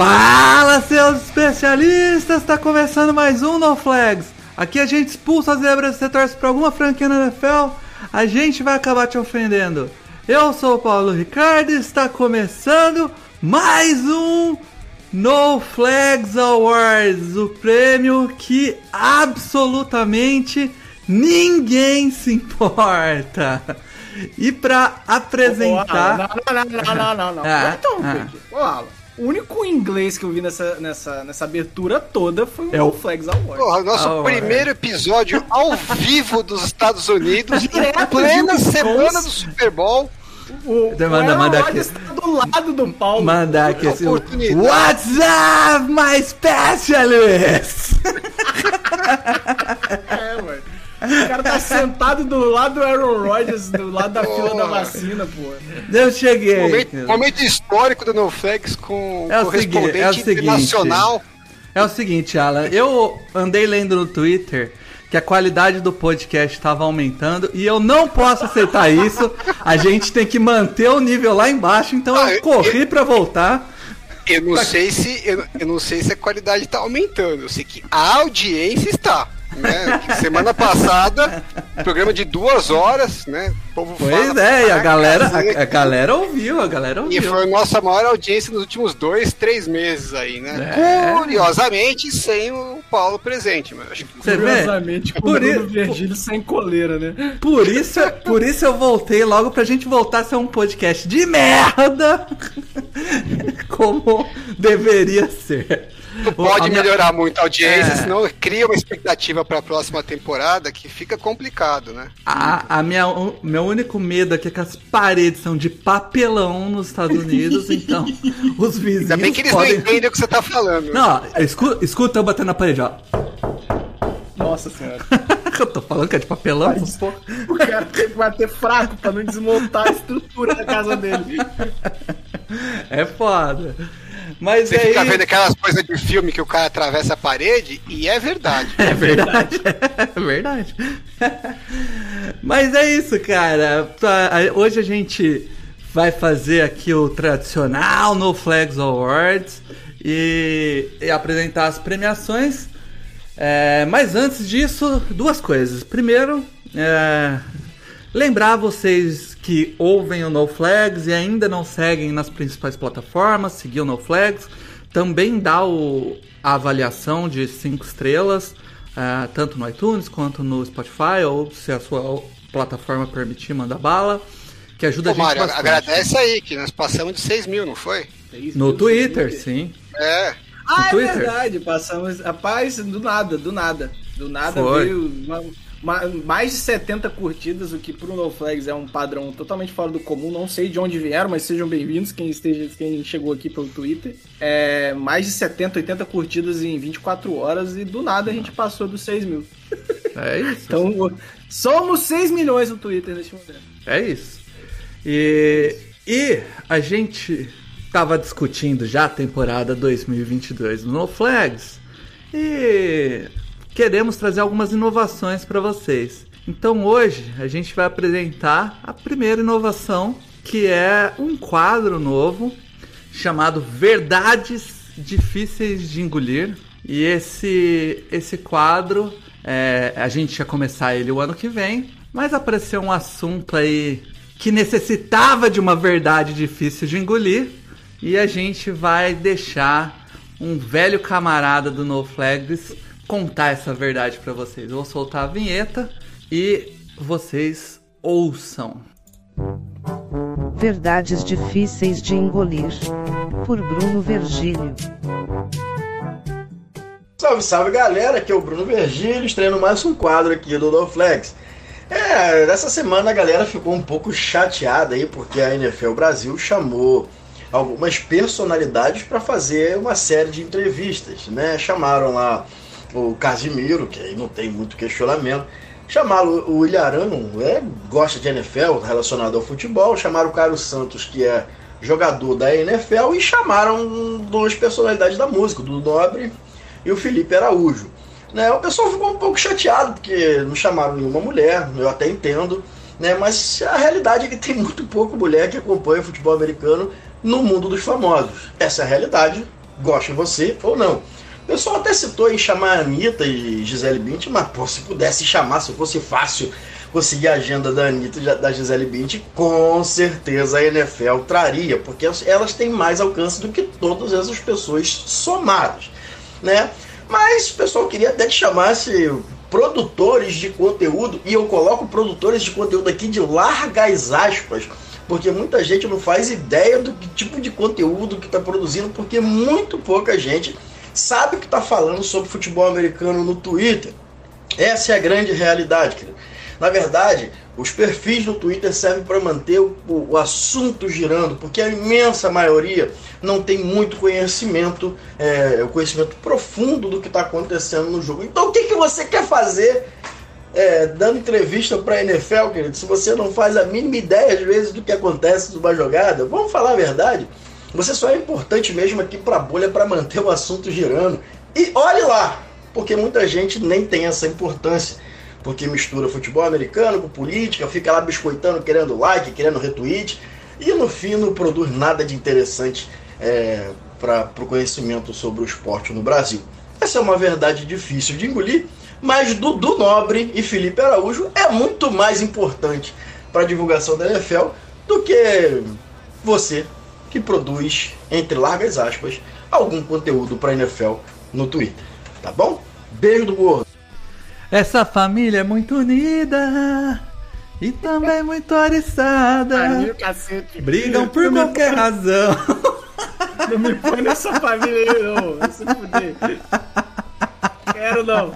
Fala, seus especialistas! Tá começando mais um No Flags. Aqui a gente expulsa as zebras se você torce pra alguma franquia na NFL, a gente vai acabar te ofendendo. Eu sou o Paulo Ricardo e está começando mais um No Flags Awards, o prêmio que absolutamente ninguém se importa. E pra apresentar. Não, não, não, não, não, não. Ah, então, ah. Pedro, ô, Alan, o único inglês que eu vi nessa, nessa, nessa abertura toda foi o É o- No Flags Award. Porra, nosso Ah, primeiro episódio ao vivo dos Estados Unidos, Direto em plena semana do Super Bowl. O, Manda- o Aaron manda Rodgers aqui. tá do lado do Paulo. Mandar aqui assim. Oportunidade. What's up, my specialist? É, mano. O cara tá sentado do lado do Aaron Rodgers, do lado da fila da vacina, pô. Eu cheguei. Momento, momento histórico do NoFlex com É o correspondente é o seguinte. internacional. É o seguinte, Alan, eu andei lendo no Twitter que a qualidade do podcast estava aumentando e eu não posso aceitar isso. A gente tem que manter o nível lá embaixo, então Ah, eu corri pra voltar. Eu não sei se eu, eu não sei se a qualidade tá aumentando. Eu sei que a audiência está. Né? Semana passada, programa de duas horas, né? O povo Pois fala é, e a galera, cacete. a, a galera ouviu, a galera E ouviu. foi a nossa maior audiência nos últimos dois, três meses aí, né? É. Curiosamente, sem o Paulo presente, mas acho que Você vê? Curiosamente, com o Por Bruno isso- Virgílio sem coleira, né? Por isso, por isso eu voltei logo pra gente voltar a ser um podcast de merda, como deveria ser. Não pode A minha- melhorar muito a audiência, É. senão cria uma expectativa para a próxima temporada que fica complicado, né? A, a minha, o meu único medo aqui é que as paredes são de papelão nos Estados Unidos, então os vizinhos Ainda bem que eles podem... não entendem o que você tá falando. Não, escuta, escuta eu batendo na parede, ó. Nossa senhora. Eu tô falando que é de papelão. pô. O cara tem que bater fraco pra não desmontar a estrutura da casa dele. É foda. Mas Você aí... fica vendo aquelas coisas de filme que o cara atravessa a parede e é verdade. É verdade. É verdade. Mas é isso, cara. Tá, Hoje a gente vai fazer aqui o tradicional No Flags Awards e, e apresentar as premiações. É, mas antes disso, duas coisas. Primeiro, é, lembrar vocês que ouvem o No Flags e ainda não seguem nas principais plataformas, seguir o No Flags. Também dá o, a avaliação de 5 estrelas, é, tanto no iTunes quanto no Spotify, ou se a sua plataforma permitir, manda bala. Que ajuda Pô, a gente Mário, bastante. agradece aí, que nós passamos de 6 mil, não foi? No Twitter, sim. É. Ah, é verdade. Passamos. Rapaz, do nada, do nada. Do nada Foi. veio uma- mais de 70 curtidas, o que pro No Flags é um padrão totalmente fora do comum. Não sei de onde vieram, mas sejam bem-vindos quem esteja, quem chegou aqui pelo Twitter. É, mais de 70, 80 curtidas em 24 horas e do nada a gente passou dos 6 mil. É isso. Então, somos 6 milhões no Twitter neste momento. É isso. E, e a gente tava discutindo já a temporada 2022 do No Flags e queremos trazer algumas inovações para vocês. Então hoje a gente vai apresentar a primeira inovação, que é um quadro novo chamado Verdades Difíceis de Engolir. E esse, esse quadro, é, a gente ia começar ele o ano que vem, mas apareceu um assunto aí que necessitava de uma verdade difícil de engolir. E a gente vai deixar um velho camarada do No Flags contar essa verdade para vocês. Eu vou soltar a vinheta e vocês ouçam. Verdades difíceis de engolir. Por Bruno Virgílio. Salve, salve galera, aqui é o Bruno Virgílio, estreando mais um quadro aqui do No Flex. É, essa semana a galera ficou um pouco chateada aí porque a NFL Brasil chamou algumas personalidades para fazer uma série de entrevistas, né? Chamaram lá o Casimiro, que aí não tem muito questionamento. Chamaram o Ilharano, é, gosta de NFL, relacionado ao futebol. Chamaram o Carlos Santos, que é jogador da NFL. E chamaram duas personalidades da música, do Nobre e o Felipe Araújo. Né, o pessoal ficou um pouco chateado, porque não chamaram nenhuma mulher, eu até entendo. Né, mas a realidade é que tem muito pouco mulher que acompanha futebol americano no mundo dos famosos. Essa é a realidade, goste você ou não. O pessoal até citou em chamar a Anitta e Gisele Bündchen, mas pô, se pudesse chamar, se fosse fácil conseguir a agenda da Anitta e da Gisele Bündchen, com certeza a NFL traria, porque elas têm mais alcance do que todas essas pessoas somadas, né? Mas o pessoal queria até que chamasse produtores de conteúdo, e eu coloco produtores de conteúdo aqui de largas aspas, porque muita gente não faz ideia do tipo de conteúdo que está produzindo, porque muito pouca gente sabe o que está falando sobre futebol americano no Twitter. Essa é a grande realidade, querido. Na verdade, os perfis no Twitter servem para manter o, o, assunto girando, porque a imensa maioria não tem muito conhecimento, é, conhecimento profundo do que está acontecendo no jogo. Então, o que, que você quer fazer é, dando entrevista para a NFL, querido? Se você não faz a mínima ideia, às vezes, do que acontece numa jogada, vamos falar a verdade. Você só é importante mesmo aqui para a bolha para manter o assunto girando. E olhe lá, porque muita gente nem tem essa importância, porque mistura futebol americano com política, fica lá biscoitando, querendo like, querendo retweet, e no fim não produz nada de interessante é, para o conhecimento sobre o esporte no Brasil. Essa é uma verdade difícil de engolir, mas Dudu Nobre e Felipe Araújo é muito mais importante para a divulgação da NFL do que você que produz, entre largas aspas, algum conteúdo para a NFL no Twitter. Tá bom? Beijo do gordo. Essa família é muito unida e também muito oriçada. Brigam por qualquer razão. Não me põe nessa família aí, não. Se fuder. Quero não.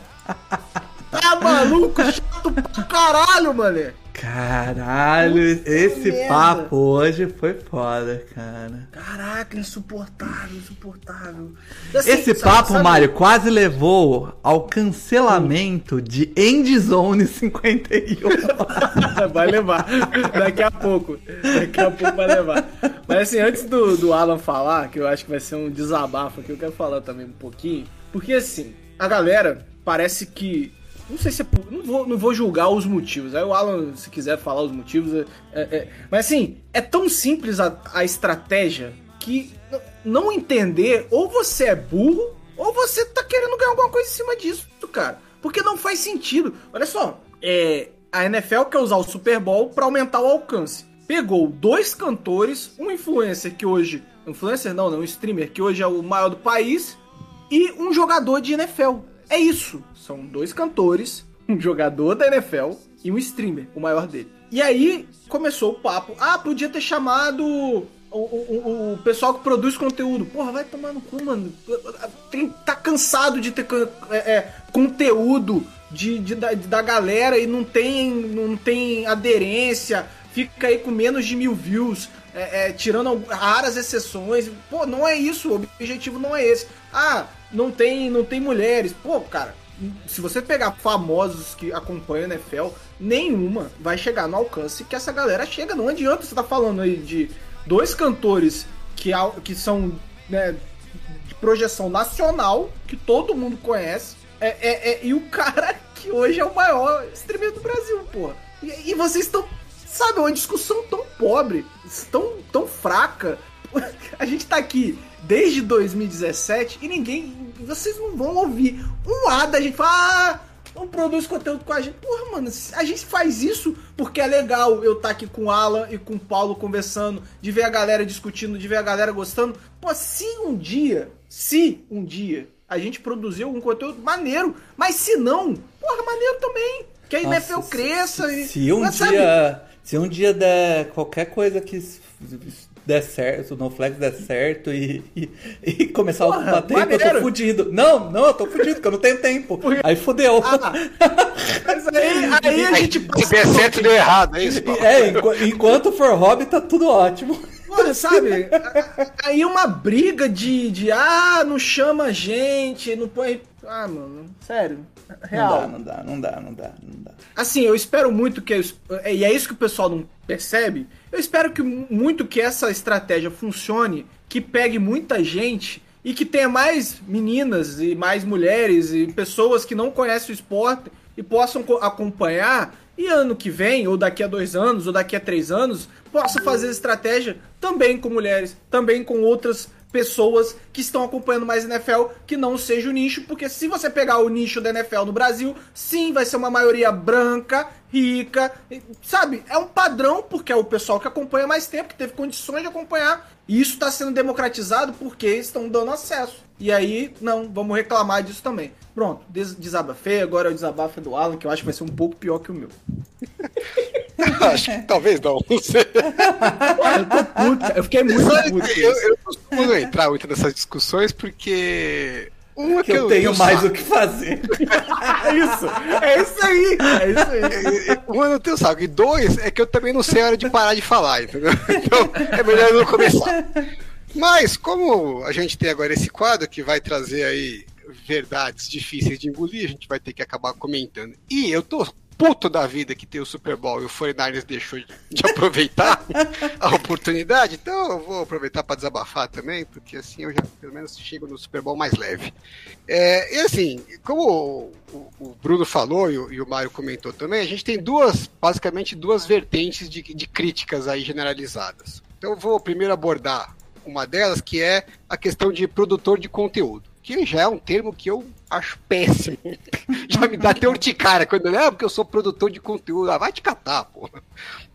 Tá maluco? Chato pra caralho, mané. Caralho, esse merda. papo hoje foi foda, cara. Caraca, insuportável, insuportável. Assim, esse sabe, papo, sabe? Mário, quase levou ao cancelamento de Endzone 51. vai levar, daqui a pouco. Daqui a pouco vai levar. Mas assim, antes do, do Alan falar, que eu acho que vai ser um desabafo aqui, eu quero falar também um pouquinho. Porque assim, a galera parece que não sei se é. Não vou, não vou julgar os motivos. Aí o Alan, se quiser falar os motivos. É, é, é mas assim, é tão simples a, a estratégia que não entender, ou você é burro, ou você tá querendo ganhar alguma coisa em cima disso, cara. Porque não faz sentido. Olha só, é, a NFL quer usar o Super Bowl para aumentar o alcance. Pegou dois cantores, um influencer que hoje. Influencer não, não, um streamer que hoje é o maior do país, e um jogador de NFL. É isso. São dois cantores, um jogador da NFL e um streamer, o maior dele. E aí começou o papo. Ah, podia ter chamado o, o, o, pessoal que produz conteúdo. Porra, vai tomar no cu, mano. Tem, tá cansado de ter é, é, conteúdo de, de, da, da galera e não tem, não tem aderência. Fica aí com menos de mil views. É, é, tirando raras exceções. Pô, não é isso. O objetivo não é esse. Ah, não tem, não tem mulheres. Pô, cara, se você pegar famosos que acompanham a NFL, nenhuma vai chegar no alcance que essa galera chega. Não adianta você tá falando aí de dois cantores que, que são né, de projeção nacional, que todo mundo conhece, é, é, é, e o cara que hoje é o maior streamer do Brasil, porra. E, e vocês estão, sabe, uma discussão tão pobre, tão, tão fraca. A gente tá aqui desde 2017 e ninguém. Vocês não vão ouvir um A da gente falar. Ah, não produz conteúdo com a gente. Porra, mano, a gente faz isso porque é legal eu estar tá aqui com o Alan e com o Paulo conversando, de ver a galera discutindo, de ver a galera gostando. Pô, se um dia, se um dia a gente produzir algum conteúdo maneiro, mas se não, porra, maneiro também. Que a NFL cresça se, e. Se um dia. Sabe? Se um dia der qualquer coisa que der certo, o NoFlex der certo e, e, e começar Porra, a ocupar tempo, maneiro. eu tô fudido. Não, não, eu tô fudido, porque eu não tenho tempo. Aí fudeu. Ah, mas aí, aí a gente Se der certo, deu errado, é isso? É, enquanto for hobby, tá tudo ótimo. Porra, sabe? Aí uma briga de, de ah, não chama a gente, não põe. Ah, mano, sério. Real. Não dá, não dá, não dá, não dá, não dá. Assim, eu espero muito que. E é isso que o pessoal não percebe. Eu espero que muito que essa estratégia funcione, que pegue muita gente e que tenha mais meninas e mais mulheres e pessoas que não conhecem o esporte e possam co- acompanhar e ano que vem, ou daqui a dois anos, ou daqui a três anos, possa fazer estratégia também com mulheres, também com outras pessoas que estão acompanhando mais NFL que não seja o nicho, porque se você pegar o nicho da NFL no Brasil, sim, vai ser uma maioria branca, rica, sabe? É um padrão porque é o pessoal que acompanha mais tempo, que teve condições de acompanhar, e isso está sendo democratizado porque estão dando acesso. E aí, não, vamos reclamar disso também. Pronto, des desabafei, agora é o desabafo do Alan, que eu acho que vai ser um pouco pior que o meu. Acho que talvez não, não sei. Eu tô puto, eu fiquei muito puto. eu, eu costumo não entrar muito nessas discussões porque. Uma Que eu tenho mais o que fazer. É isso, é isso aí, é isso aí. Um, eu não tenho saco. E dois, é que eu também não sei a hora de parar de falar, entendeu? Então, é melhor eu não começar. Mas, como a gente tem agora esse quadro que vai trazer aí verdades difíceis de engolir, a gente vai ter que acabar comentando. E eu tô puto da vida que tem o Super Bowl e o 49ers deixou de, aproveitar a oportunidade, então eu vou aproveitar para desabafar também, porque assim eu já pelo menos chego no Super Bowl mais leve. É, e assim, como o, o Bruno falou e o, e o Mário comentou também, a gente tem duas, basicamente duas vertentes de, de críticas aí generalizadas. Então eu vou primeiro abordar uma delas, que é a questão de produtor de conteúdo. Que já é um termo que eu acho péssimo. Já me dá até urticária quando eu, ah, porque eu sou produtor de conteúdo. Ah, vai te catar, porra.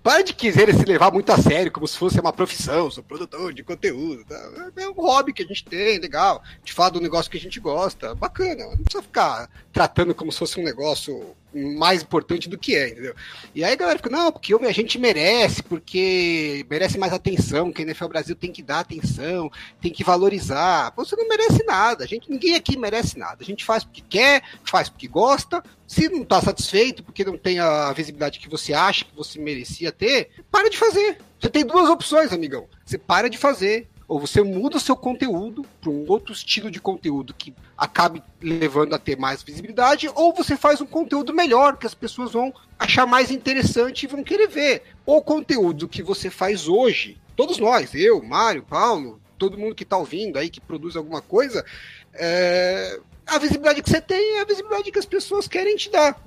Para de quiser se levar muito a sério, como se fosse uma profissão, sou produtor de conteúdo. tá? É um hobby que a gente tem, legal. A gente fala do negócio que a gente gosta, bacana. Não precisa ficar tratando como se fosse um negócio mais importante do que é, entendeu? E aí a galera fica, não, porque a gente merece, porque merece mais atenção, que a NFL Brasil tem que dar atenção, tem que valorizar. Pô, Você não merece nada, a gente, ninguém aqui merece nada. A gente faz porque quer, faz porque gosta. Se não está satisfeito, porque não tem a visibilidade que você acha que você merecia ter, para de fazer. Você tem duas opções, amigão. Você para de fazer, ou você muda o seu conteúdo para um outro estilo de conteúdo que acabe levando a ter mais visibilidade, ou você faz um conteúdo melhor que as pessoas vão achar mais interessante e vão querer ver. O conteúdo que você faz hoje, todos nós, eu, Mário, Paulo, todo mundo que está ouvindo aí, que produz alguma coisa, é, a visibilidade que você tem é a visibilidade que as pessoas querem te dar.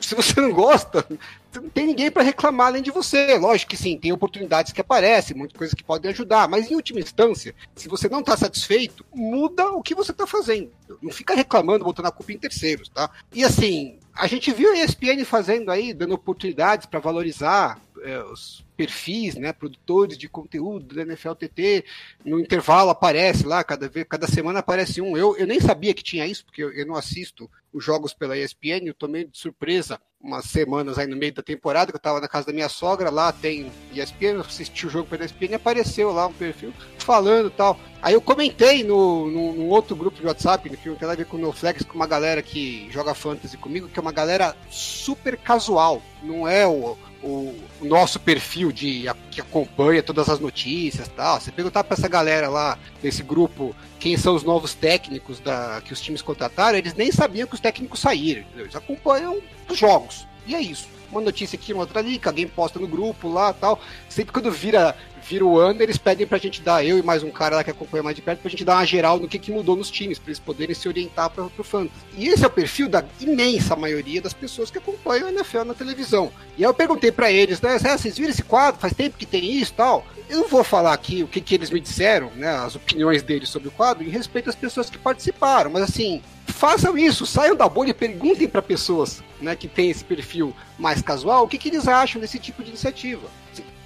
Se você não gosta, não tem ninguém para reclamar além de você. Lógico que sim, tem oportunidades que aparecem, muitas coisas que podem ajudar, mas em última instância, se você não está satisfeito, muda o que você está fazendo. Não fica reclamando, botando a culpa em terceiros, tá? E assim, a gente viu a ESPN fazendo aí, dando oportunidades para valorizar é, os perfis, né, produtores de conteúdo do NFL TT, no intervalo aparece lá, cada, vez, cada semana aparece um. Eu, eu nem sabia que tinha isso, porque eu, eu não assisto os jogos pela ESPN, eu tomei de surpresa umas semanas aí no meio da temporada, que eu tava na casa da minha sogra, lá tem ESPN, eu assisti o jogo pela ESPN, apareceu lá um perfil falando tal. Aí eu comentei no, no, outro grupo de WhatsApp, que não tem nada a ver com o NoFlex, com uma galera que joga fantasy comigo, que é uma galera super casual, não é o, o, nosso perfil de a- que acompanha todas as notícias tal. Você perguntar pra essa galera lá, desse grupo, quem são os novos técnicos da, que os times contrataram, eles nem sabiam que os técnicos saíram. entendeu? Eles acompanham os jogos. E é isso. Uma notícia aqui, uma outra ali, que alguém posta no grupo lá tal. Sempre quando vira, vira o ano, eles pedem pra gente dar, eu e mais um cara lá que acompanha mais de perto, pra gente dar uma geral no que, que mudou nos times, pra eles poderem se orientar pra, pro Fantasy. E esse é o perfil da imensa maioria das pessoas que acompanham a NFL na televisão. E aí eu perguntei pra eles, né, "Ah, vocês viram esse quadro? Faz tempo que tem isso e tal. Eu não vou falar aqui o que, que eles me disseram, né, as opiniões deles sobre o quadro, em respeito às pessoas que participaram, mas assim, façam isso, saiam da bolha e perguntem para pessoas né, que têm esse perfil mais casual o que, que eles acham desse tipo de iniciativa.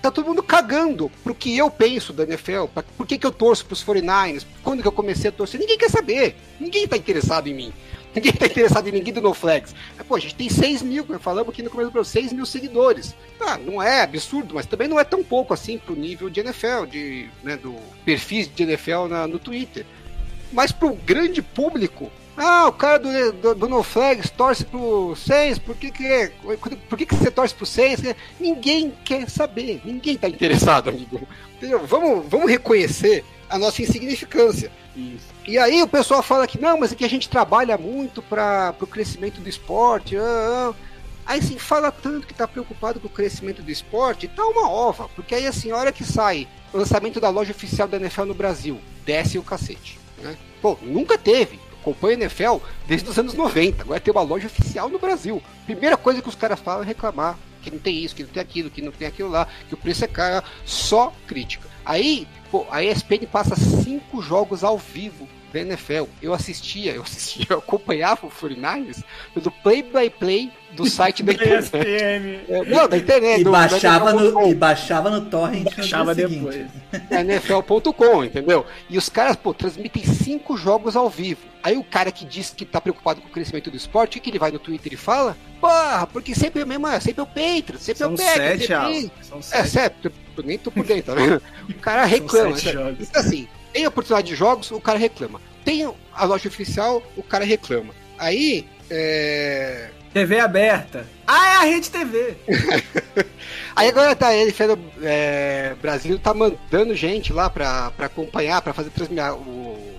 Tá todo mundo cagando pro que eu penso da NFL, pra, por que, que eu torço pros 49ers, quando que eu comecei a torcer, ninguém quer saber, ninguém tá interessado em mim. Ninguém tá interessado em ninguém do NoFlex. Mas, Pô, a gente tem 6 mil, falamos aqui no começo do programa, 6 mil seguidores. Tá, não é absurdo, mas também não é tão pouco assim pro nível de NFL, de, né, do perfis de NFL na- no Twitter. Mas pro grande público, Ah, o cara do, do, do No Flags torce pro Saints, por que que, por que que você torce pro Saints? Ninguém quer saber, ninguém tá interessado, amigo. Entendeu? Vamos, vamos reconhecer a nossa insignificância. Isso. E aí o pessoal fala que não, mas é que a gente trabalha muito para o crescimento do esporte. ah, ah. Aí assim, fala tanto que tá preocupado com o crescimento do esporte, tá uma ova, porque aí assim, a hora que sai lançamento da loja oficial da NFL no Brasil, desce o cacete. Né? Pô, nunca teve. Acompanha a NFL desde os anos 90. Agora tem uma loja oficial no Brasil. Primeira coisa que os caras falam é reclamar que não tem isso, que não tem aquilo, que não tem aquilo lá, que o preço é caro, só crítica. Aí, pô, a ESPN passa cinco jogos ao vivo da NFL. Eu assistia, eu assistia, eu acompanhava o 49ers do play-by-play do site da internet. É, Não, da internet. E do- baixava, no, e baixava no torrent no Baixava dia depois. É NFL.com, entendeu? E os caras, pô, transmitem cinco jogos ao vivo. Aí o cara que diz que tá preocupado com o crescimento do esporte, o que, ele vai no Twitter e fala? Porra, porque sempre é mesmo, é sempre é o Patriots, sempre São é o Packers, sete, sempre... Alan. São É, sete. sério, eu nem tô por dentro, tá vendo? O cara reclama. sete né? jogos. Então assim, tem oportunidade de jogos, o cara reclama. Tem a loja oficial, o cara reclama. Aí, é... TV aberta. Ah, é a Rede TV. Aí agora tá ele, Fera, é, Brasil tá mandando gente lá pra, pra acompanhar, pra fazer transmitir o.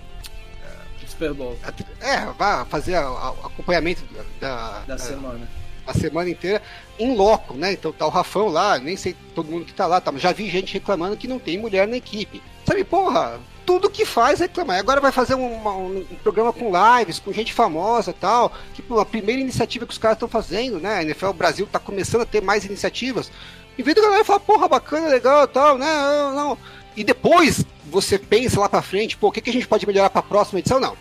Super Bowl É, vai fazer a- a- o acompanhamento da, da da- semana. a semana inteira em loco, né? Então tá o Rafão lá, nem sei todo mundo que tá lá, tá, mas já vi gente reclamando que não tem mulher na equipe. Sabe, porra, tudo que faz reclamar. Agora vai fazer um, uma- um programa com lives, com gente famosa e tal. Tipo, a primeira iniciativa que os caras estão fazendo, né? A NFL Brasil tá começando a ter mais iniciativas. Em vez da galera falar, porra, bacana, legal e tal, né? Não, não. E depois você pensa lá pra frente, pô, o que, que a gente pode melhorar pra próxima edição? Não.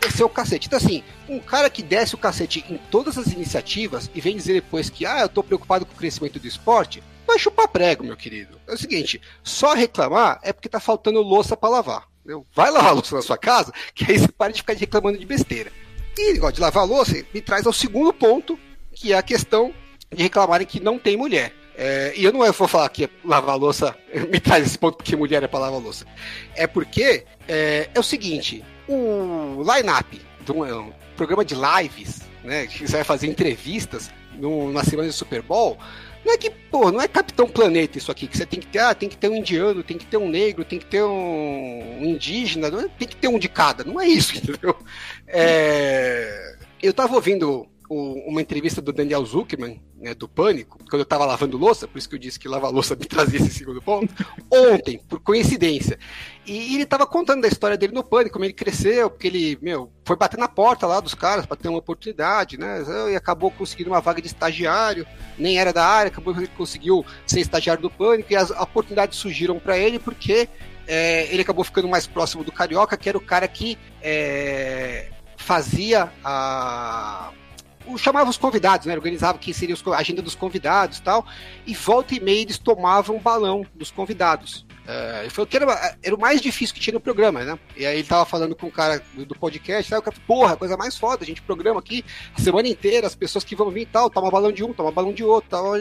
Descer o cacete. Então, assim, um cara que desce o cacete em todas as iniciativas e vem dizer depois que, ah, eu tô preocupado com o crescimento do esporte, vai chupar prego, meu querido. É o seguinte, só reclamar é porque tá faltando louça pra lavar. entendeu? Vai lavar a louça na sua casa, que aí você para de ficar reclamando de besteira. E negócio de lavar louça me traz ao segundo ponto, que é a questão de reclamarem que não tem mulher. É, e eu não vou falar que lavar louça me traz esse ponto porque mulher é pra lavar louça. É porque é, é o seguinte, o line-up de um, é programa de lives, né, que você vai fazer entrevistas no, na semana do Super Bowl, não é que, pô, não é Capitão Planeta isso aqui, que você tem que ter, ah, tem que ter um indiano, tem que ter um negro, tem que ter um, indígena, é- tem que ter um de cada, não é isso, entendeu? É, eu tava ouvindo uma entrevista do Daniel Zuckerman, né, do Pânico, quando eu tava lavando louça, por isso que eu disse que lavar louça me trazia esse segundo ponto, ontem, por coincidência. E ele tava contando da história dele no Pânico, como ele cresceu, porque ele, meu, foi bater na porta lá dos caras para ter uma oportunidade, né, e acabou conseguindo uma vaga de estagiário, nem era da área, acabou que ele conseguiu ser estagiário do Pânico, e as oportunidades surgiram para ele porque é, ele acabou ficando mais próximo do Carioca, que era o cara que é, fazia a chamava os convidados, né? Organizava quem seria a agenda dos convidados e tal. E volta e meia eles tomavam balão dos convidados. É, ele falou que era, era o mais difícil que tinha no programa, né? E aí ele tava falando com o cara do, do podcast, aí o cara falou, porra, coisa mais foda, a gente programa aqui a semana inteira, as pessoas que vão vir e tal, toma balão de um, toma balão de outro, tal,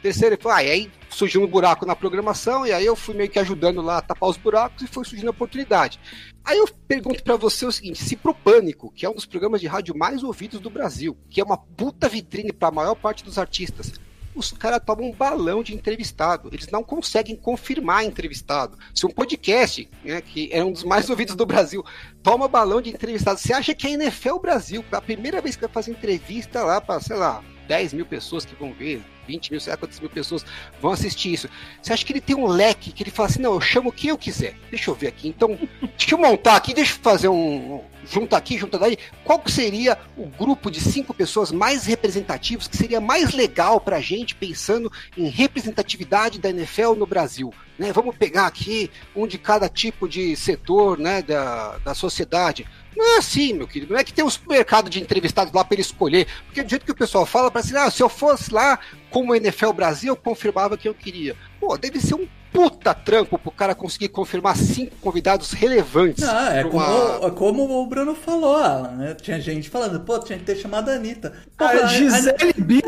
terceiro, ele falou, ah, e aí surgiu um buraco na programação, e aí eu fui meio que ajudando lá a tapar os buracos e foi surgindo a oportunidade. Aí eu pergunto pra você o seguinte: se pro Pânico, que é um dos programas de rádio mais ouvidos do Brasil, que é uma puta vitrine pra maior parte dos artistas, os caras tomam um balão de entrevistado. Eles não conseguem confirmar entrevistado. Se um podcast, né, que é um dos mais ouvidos do Brasil, toma balão de entrevistado, você acha que a NFL Brasil, a primeira vez que vai fazer entrevista lá pra, sei lá, 10 mil pessoas que vão ver, 20 mil, sei lá quantas mil pessoas vão assistir isso. Você acha que ele tem um leque que ele fala assim, não, eu chamo quem eu quiser. Deixa eu ver aqui. Então, deixa eu montar aqui, deixa eu fazer um. Junta aqui, junta daí. Qual seria o grupo de cinco pessoas mais representativos que seria mais legal pra gente pensando em representatividade da NFL no Brasil? Né? Vamos pegar aqui um de cada tipo de setor né, da, da sociedade. Não é assim, meu querido. Não é que tem um supermercado de entrevistados lá para ele escolher. Porque do jeito que o pessoal fala, parece assim, ah, se eu fosse lá como NFL Brasil, eu confirmava que eu queria. Pô, deve ser um puta trampo pro cara conseguir confirmar cinco convidados relevantes. Não, é como, uma- é como o Bruno falou, Alan, né? Tinha gente falando, pô, tinha que ter chamado a Anitta. Pô, A Gisele.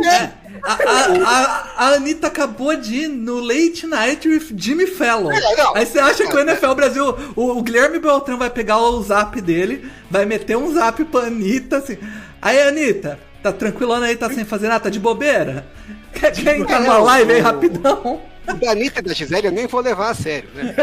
É, a, a, a, a Anitta acabou de ir no Late Night with Jimmy Fallon. É, não. Aí você acha que o NFL Brasil, o, o Guilherme Beltrão vai pegar o zap dele, vai meter um zap pra Anitta, assim. Aí, Anitta, tá tranquilona aí, tá sem fazer nada, tá de bobeira? Quer, quer entrar numa live aí rapidão? O da Anitta e da Gisele eu nem vou levar a sério, né?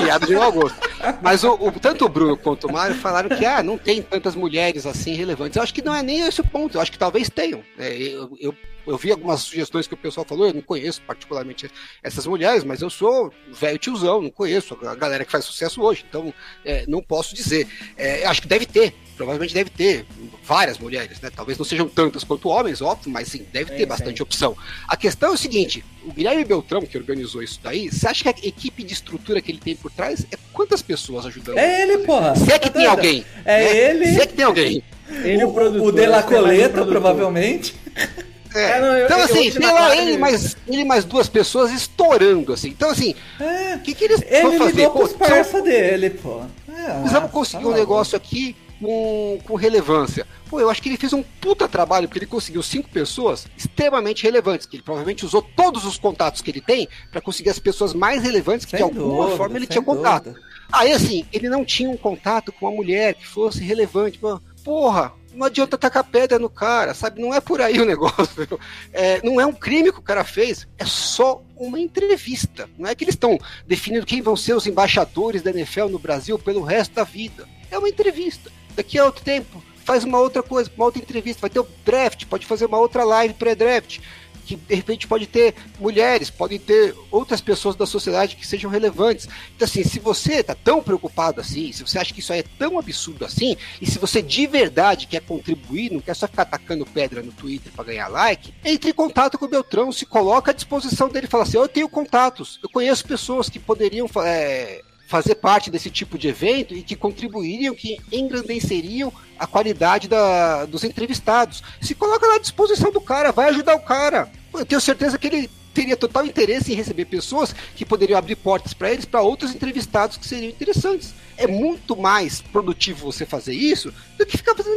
Piada de mau gosto. Mas o, o- tanto o Bruno quanto o Mário falaram que ah, não tem tantas mulheres assim relevantes. Eu acho que não é nem esse o ponto, eu acho que talvez tenham. É, eu, eu, eu vi algumas sugestões que o pessoal falou, eu não conheço particularmente essas mulheres, mas eu sou velho tiozão, não conheço a galera que faz sucesso hoje, então é, não posso dizer. É, acho que deve ter, provavelmente deve ter várias mulheres, né? Talvez não sejam tantas quanto homens, óbvio, mas sim, deve ter Sim, bastante opção. A questão é o seguinte: o Guilherme Beltrão, que organizou isso daí, você acha que a equipe de estrutura que ele tem por trás é quantas pessoas ajudando? É ele, porra. Se é que Tá tem doido? alguém. É né? ele. Se é que tem alguém. Ele, o, o produtor. o De La é Coleta, provavelmente. É. É, não, eu- então, eu- assim, tem lá ele mais, ele mais duas pessoas estourando, assim. Então, assim, É. o que, que eles Ele vão fazer? Pô, precisamos- dele, pô. É, Precisamos conseguir um negócio aqui com, com relevância. Pô, eu acho que ele fez um puta trabalho, porque ele conseguiu cinco pessoas extremamente relevantes, que ele provavelmente usou todos os contatos que ele tem para conseguir as pessoas mais relevantes que Sem de alguma dúvida, forma ele tinha contato. dúvida. Aí assim, ele não tinha um contato com uma mulher que fosse relevante. Porra, não adianta tacar pedra no cara, sabe? Não é por aí o negócio. É, não é um crime que o cara fez, é só uma entrevista. Não é que eles estão definindo quem vão ser os embaixadores da NFL no Brasil pelo resto da vida. É uma entrevista. Daqui a outro tempo, faz uma outra coisa, uma outra entrevista. Vai ter o draft, pode fazer uma outra live pré-draft que de repente pode ter mulheres, podem ter outras pessoas da sociedade que sejam relevantes. Então, assim, se você está tão preocupado assim, se você acha que isso aí é tão absurdo assim, e se você de verdade quer contribuir, não quer só ficar atacando pedra no Twitter para ganhar like, entre em contato com o Beltrão, se coloca à disposição dele e fala assim: eu tenho contatos, eu conheço pessoas que poderiam. é, fazer parte desse tipo de evento e que contribuiriam, que engrandeceriam a qualidade da, dos entrevistados. Se coloca à disposição do cara, vai ajudar o cara. Eu tenho certeza que ele teria total interesse em receber pessoas que poderiam abrir portas para eles, para outros entrevistados que seriam interessantes. É muito mais produtivo você fazer isso do que ficar fazendo.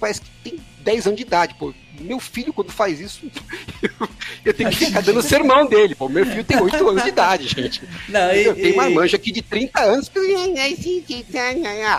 Parece que tem 10 anos de idade, pô. Meu filho, quando faz isso, eu tenho que ficar dando sermão dele. Pô, meu filho tem 8 anos de idade, gente. Não, e, Eu tenho uma manja aqui de 30 anos. que-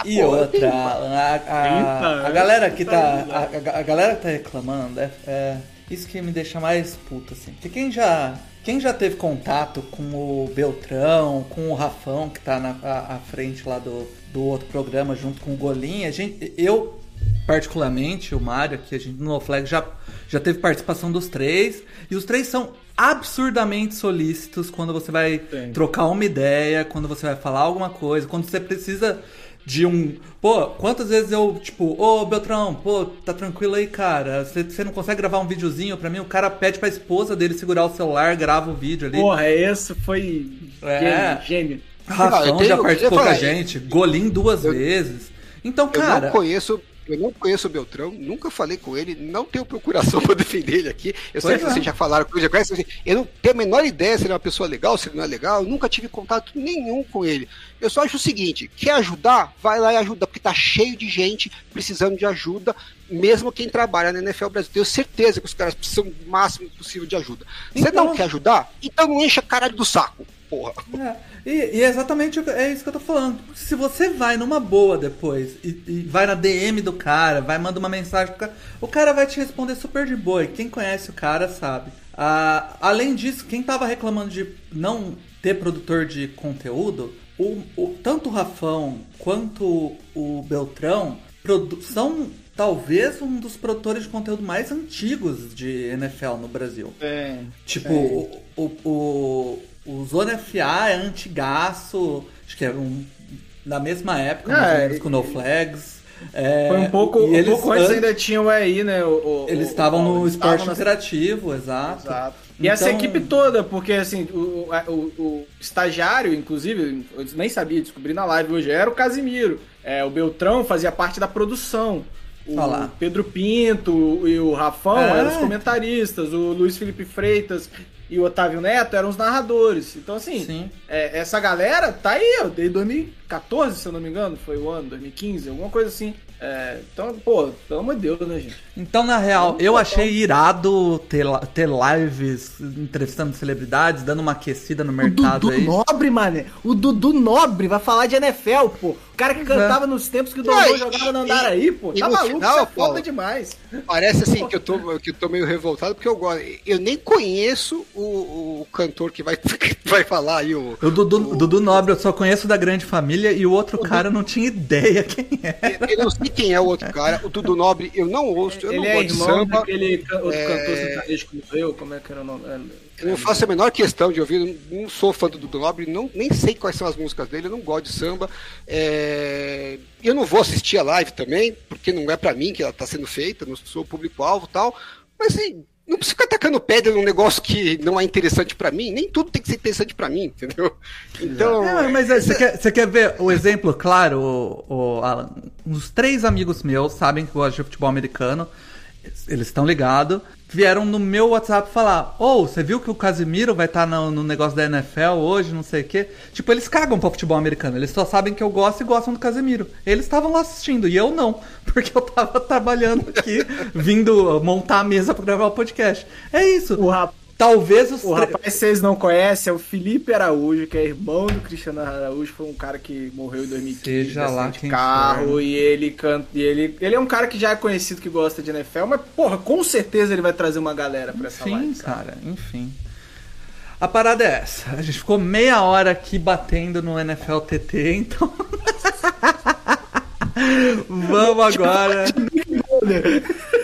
E Pô, outra, a, a, 30 a galera que tá. A, a galera que tá reclamando, é, é isso que me deixa mais puto, assim. Porque quem já. Quem já teve contato com o Beltrão, com o Rafão, que tá na à, à frente lá do, do outro programa, junto com o Golinha, a gente, eu, particularmente, o Mário, aqui, a gente no Flag já, já teve participação dos três, e os três são absurdamente solícitos quando você vai Sim. trocar uma ideia, quando você vai falar alguma coisa, quando você precisa de um. Pô, quantas vezes eu, tipo, ô Beltrão, pô, tá tranquilo aí, cara. Você você não consegue gravar um videozinho pra mim? O cara pede pra esposa dele segurar o celular, grava o vídeo ali. Porra, esse foi É. gênio, gênio. Rafão eu já eu participou com a gente, Golim duas eu- vezes. Então, Eu cara. não conheço. Eu não conheço o Beltrão, nunca falei com ele, não tenho procuração para defender ele aqui. Eu sei Pois que é. vocês já falaram com ele, já conhecem, eu não tenho a menor ideia se ele é uma pessoa legal, se ele não é legal, eu nunca tive contato nenhum com ele. Eu só acho o seguinte: quer ajudar? Vai lá e ajuda, porque tá cheio de gente precisando de ajuda, mesmo quem trabalha na NFL Brasil. Tenho certeza que os caras precisam do máximo possível de ajuda. Você Então- não quer ajudar? Então não encha a caralho do saco, porra. É, e, e é exatamente o que- é isso que eu tô falando. Se você vai numa boa depois e, e vai na DM do cara, vai mandar uma mensagem pro cara, o cara vai te responder super de boa. E quem conhece o cara sabe. Ah, além disso, quem tava reclamando de não ter produtor de conteúdo, o, o- tanto o Rafão quanto o Beltrão são talvez um dos produtores de conteúdo mais antigos de NFL no Brasil. É. Tipo, o, o, o, o Zona FA é antigaço, acho que é um, na mesma época, É, menos, com No Flags. É, Foi um pouco, e um eles pouco antes an- ainda tinha o EI, né? O, o- Eles estavam no esporte na- interativo, exato. Exato. E essa Então- equipe toda, porque assim, o, o, o- estagiário, inclusive, eu nem sabia, descobri na live hoje, era o Casimiro. É, o Beltrão fazia parte da produção. O. Pedro Pinto e o Rafão É. eram os comentaristas, o Luiz Felipe Freitas e o Otávio Neto eram os narradores. Então, assim, Sim. é, essa galera tá aí, ó, desde 2014, se eu não me engano, foi o ano, 2015, alguma coisa assim. É, então, pô, pelo amor de Deus, né, gente? Então, na real, eu achei irado ter, ter lives entrevistando celebridades, dando uma aquecida no O mercado Dudu aí. Nobre, mané. O Dudu Nobre vai falar de NFL, pô. O cara que cantava nos tempos que o Dodô e- jogava no e- Andaraí, pô. Tá maluco, final, isso é Paulo, foda demais. Parece assim que eu tô, que eu tô meio revoltado porque eu gosto. Eu nem conheço o, o cantor que vai, que vai falar aí. O, O Dudu, o Dudu Nobre eu só conheço da grande família e o outro cara eu não tinha ideia quem é. eu não sei quem é o outro cara. O Dudu Nobre eu não ouço, eu Ele não é gosto de samba. daquele can- outro É. cantor sertanejo que morreu, como é que era o nome? É, Eu não faço a menor questão de ouvir, não sou fã do Dudu Nobre, não, nem sei quais são as músicas dele, eu não gosto de samba. É, Eu não vou assistir a live também, porque não é pra mim que ela tá sendo feita, não sou público-alvo e tal. Mas assim, não precisa ficar tacando pedra num negócio que não é interessante pra mim, nem tudo tem que ser interessante pra mim, entendeu? Então. É, mas você quer, você quer ver o exemplo claro, o, o Alan? Uns três amigos meus sabem que eu gosto de futebol americano, eles estão ligados, vieram no meu WhatsApp falar: Ô, você viu que o Casimiro vai estar no, no negócio da NFL hoje, não sei o quê? Tipo, eles cagam pra futebol americano, eles só sabem que eu gosto e gostam do Casimiro. Eles estavam lá assistindo e eu não, porque eu tava trabalhando aqui, vindo montar a mesa pra gravar o podcast. É isso. O, rap- Talvez os o tre- rapaz que vocês não conhecem é o Felipe Araújo, que é irmão do Cristiano Araújo, foi um cara que morreu em 2015 Seja de lá acidente de quem carro for. e ele canta e ele ele é um cara que já é conhecido que gosta de NFL, mas porra, com certeza ele vai trazer uma galera pra essa Enfim, live. sabe? cara, enfim. A parada é essa. A gente ficou meia hora aqui batendo no NFL TT, então. Vamos agora.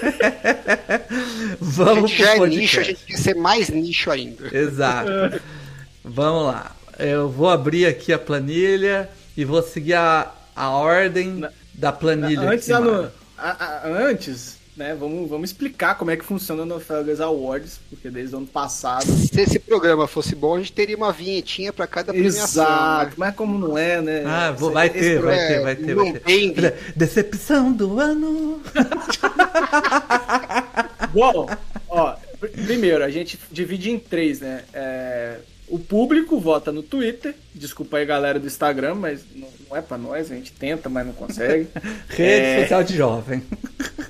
A Vamos gente já é nicho, a gente quer ser mais nicho ainda. Exato. Vamos lá. Eu vou abrir aqui a planilha e vou seguir a, a ordem da planilha. Antes, aqui, Anu, mano. a- a- antes, né, vamos, vamos explicar como é que funciona o NFL Awards, porque desde o ano passado. Se esse programa fosse bom, a gente teria uma vinhetinha pra cada premiação. Exato, né? mas como não é, né? Ah, vou, Esse- vai esse ter, vai ter, vai ter, não vai ter. tem. Decepção do ano. Bom, ó, pr- primeiro, a gente divide em três, né? É, o público vota no Twitter. Desculpa aí, galera do Instagram, mas não, não é pra nós, a gente tenta, mas não consegue. Rede É. social de jovem.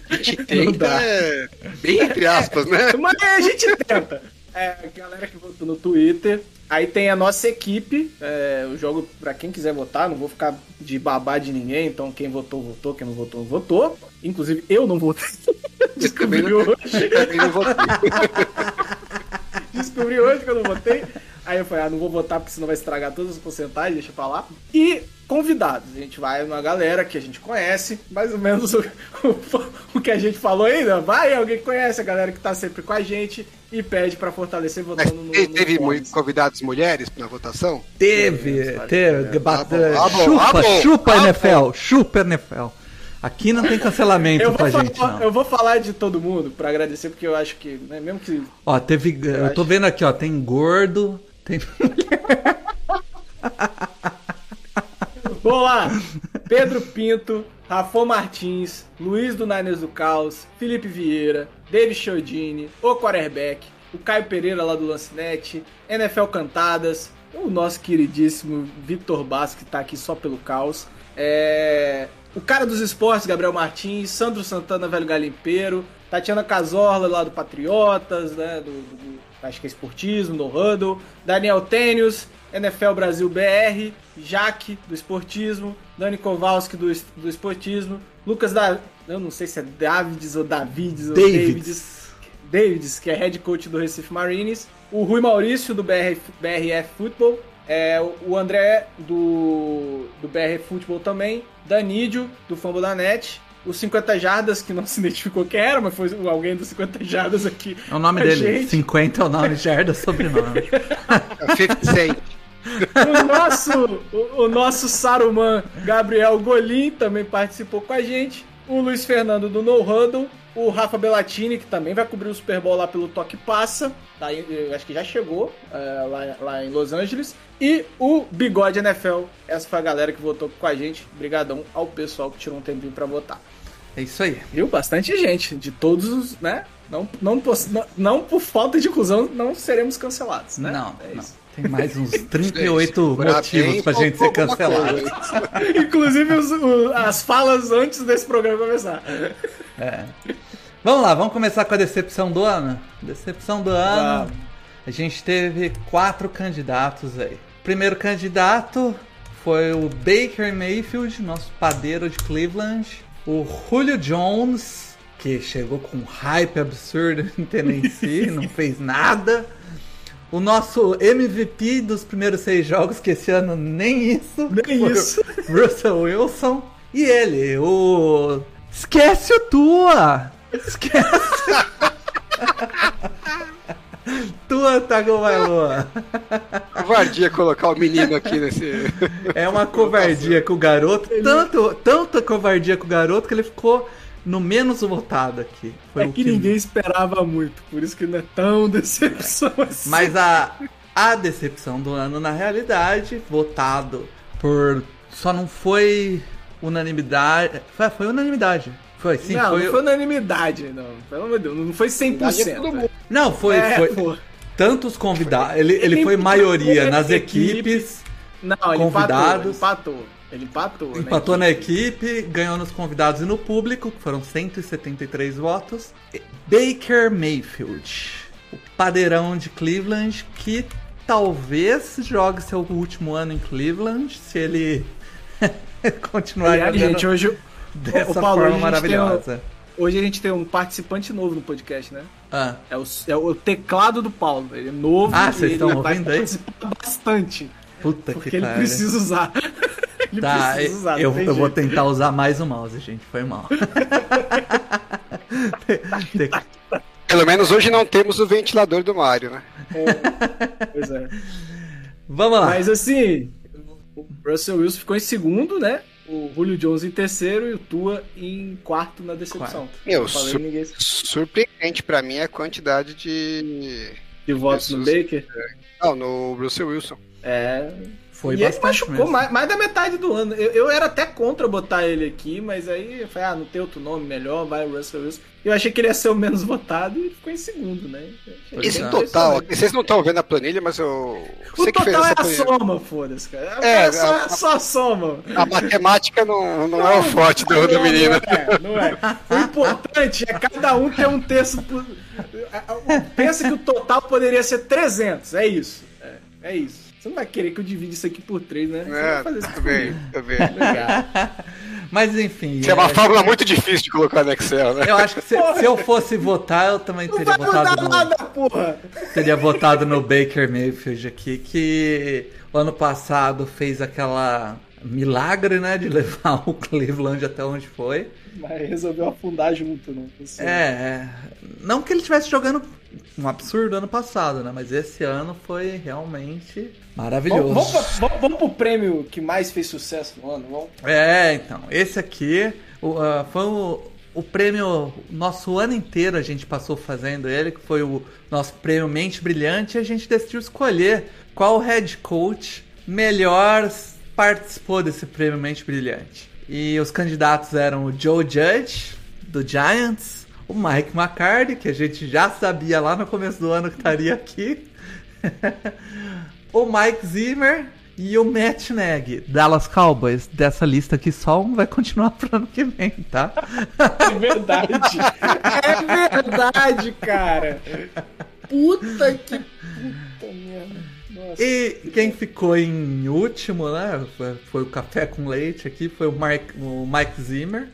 A gente tenta, é, bem entre aspas, né? Mas a gente tenta. É, a galera que votou no Twitter. Aí tem a nossa equipe. É, eu jogo pra quem quiser votar, não vou ficar de babá de ninguém. Então quem votou, votou. Quem não votou, não votou. Inclusive, eu não votei. Eu também Descobri não, hoje. também não votei. Descobri hoje que eu não votei. Aí eu falei, ah, não vou votar porque senão vai estragar todas as porcentagens, deixa pra lá. E convidados. A gente vai uma galera que a gente conhece, mais ou menos o, o, o que a gente falou ainda. Vai alguém que conhece a galera que tá sempre com a gente e pede pra fortalecer Mas votando no. teve, no teve muitos convidados mulheres na votação? Teve, teve. bate- bom, ah, bom, chupa, ah, chupa ah, NFL, chupa NFL. Aqui não tem cancelamento Eu pra vou, gente, falar, não. eu vou falar de todo mundo pra agradecer, porque eu acho que, né, mesmo que. Ó, teve. Eu tô acho. vendo aqui, ó, tem gordo, tem. Vamos lá! Pedro Pinto, Rafon Martins, Luiz do Niners do Caos, Felipe Vieira, David Chiodini, o quarterback, o Caio Pereira lá do Lancinete, NFL Cantadas, o nosso queridíssimo Vitor Basque que tá aqui só pelo caos. É, O cara dos esportes, Gabriel Martins, Sandro Santana, velho galimpeiro, Tatiana Casorla lá do Patriotas, né? Do, do- acho que é esportismo, do Huddle, Daniel Tênios, NFL Brasil BR, Jaque do esportismo, Dani Kowalski do, do esportismo, Lucas da. Eu não sei se é Davids ou Davids ou Davids. Davids. Davids, que é head coach do Recife Marines, o Rui Maurício do BR, BRF Futebol, é, o André do, do BR Futebol também, Danídio do Fumble da Net, o 50 Jardas, que não se identificou quem era, mas foi alguém dos 50 Jardas aqui. É o nome dele. gente. 50 é o nome, Gerda sobrenome. A 50 Cent. O nosso, o, o nosso Saruman Gabriel Golim também participou com a gente. O Luiz Fernando do No Huddle. O Rafa Bellatini, que também vai cobrir o Super Bowl lá pelo Toque Passa. Tá, acho que já chegou é, lá, lá em Los Angeles. E o Bigode NFL. Essa foi a galera que votou com a gente. Obrigadão ao pessoal que tirou um tempinho pra votar. É isso aí. Viu? Bastante gente. De todos os, né? Não, não, não, não por falta de inclusão, não seremos cancelados, né? Não, É não. Tem mais uns 38 Pra motivos pra gente ser cancelado. Inclusive os- o- as falas antes desse programa começar. Vamos lá, vamos começar com a decepção do ano? Decepção do ano. Vamos. A gente teve quatro candidatos aí. Primeiro candidato foi o Baker Mayfield, nosso padeiro de Cleveland. O Julio Jones, que chegou com um hype absurdo em Tennessee, não fez nada. O nosso MVP dos primeiros seis jogos, que esse ano nem isso. Nem isso. Russell Wilson. E ele, o. Esquece o Tua! Esquece! Tua Tagovailoa. Covardia colocar o menino aqui nesse. É uma covardia com o garoto. Tanto, tanta covardia com o garoto que ele ficou no menos votado aqui. Foi É o que ninguém esperava muito, por isso que não é tão decepção assim. Mas a, a decepção do ano, na realidade, votado por. Só não foi unanimidade. Foi, foi unanimidade. Foi, sim, não, foi. não foi unanimidade, não. Pelo amor de Deus, não foi 100%. todo mundo. Não, foi. É, foi pô. tantos convidados. Ele, ele Ele foi maioria nas equipe, equipes. Não, ele Convidados. empatou, ele empatou. Ele empatou. né? Empatou na equipe, ganhou nos convidados e no público, que foram 173 votos. Baker Mayfield, o padeirão de Cleveland, que talvez jogue seu último ano em Cleveland, se ele continuar Aliás, gente, hoje, dessa Paulo, forma maravilhosa. hoje a gente tem um participante novo no podcast, né? Ah, É o, é o teclado do Paulo. Ele é novo Ah, e vocês estão ouvindo aí? bastante. puta Porque que ele precisa usar. ele Tá, precisa usar. eu, eu vou tentar usar mais o mouse, gente. Foi mal. Pelo menos hoje não temos o ventilador do Mario, né? Pois é. Vamos lá. Mas assim, o Russell Wilson ficou em segundo, né? O Julio Jones em terceiro e o Tua em quarto na decepção. Meu, Não falei su- ninguém surpreendente pra mim a quantidade de. de votos no Baker. Não, no Russell Wilson. É. Foi e ele machucou mais, mais da metade do ano. Eu, eu era até contra botar ele aqui, mas aí eu falei, ah, não tem outro nome melhor, vai o Russell Wilson. Eu achei que ele ia ser o menos votado e ficou em segundo, né? Esse é. total, vocês não estão vendo a planilha, mas eu. O Você que fez total é a planilha. soma, foda-se, cara. É, É, só, a- só a soma. A matemática não, não é o forte do, do Não, menino. Não é, não é. O importante é cada um ter um terço. Por... Pensa que o total poderia ser 300, é isso. É, é isso. Você não vai querer que eu divida isso aqui por 3, né? É, fazer isso tudo bem, tudo bem. Legal. Mas enfim. Isso é uma é- fórmula muito difícil de colocar no Excel, né? Eu acho que se, se eu fosse votar, eu também Não teria votado no, nada, porra! teria votado no Baker Mayfield aqui, que o ano passado fez aquela milagre, né, de levar o Cleveland até onde foi. Mas resolveu afundar junto, não funciona. É, é, não que ele estivesse jogando um absurdo ano passado, né, mas esse ano foi realmente maravilhoso. Vamos, vamos, vamos- vamos pro prêmio que mais fez sucesso no ano, vamos? É, então, esse aqui o, ah, foi o, o prêmio, nosso ano inteiro a gente passou fazendo ele, que foi o nosso prêmio Mente Brilhante, e a gente decidiu escolher qual head coach melhor participou desse prêmio Mente Brilhante. E os candidatos eram o Joe Judge, do Giants, o Mike McCarthy, que a gente já sabia lá no começo do ano que estaria aqui, o Mike Zimmer e o Matt Nagy, Dallas Cowboys. Dessa lista aqui, só um vai continuar pro ano que vem, tá? É verdade. é verdade, cara. Puta que. Puta merda. Nossa. E quem ficou em último, né? Foi, foi o café com leite aqui, foi o, Mark, o Mike Zimmer.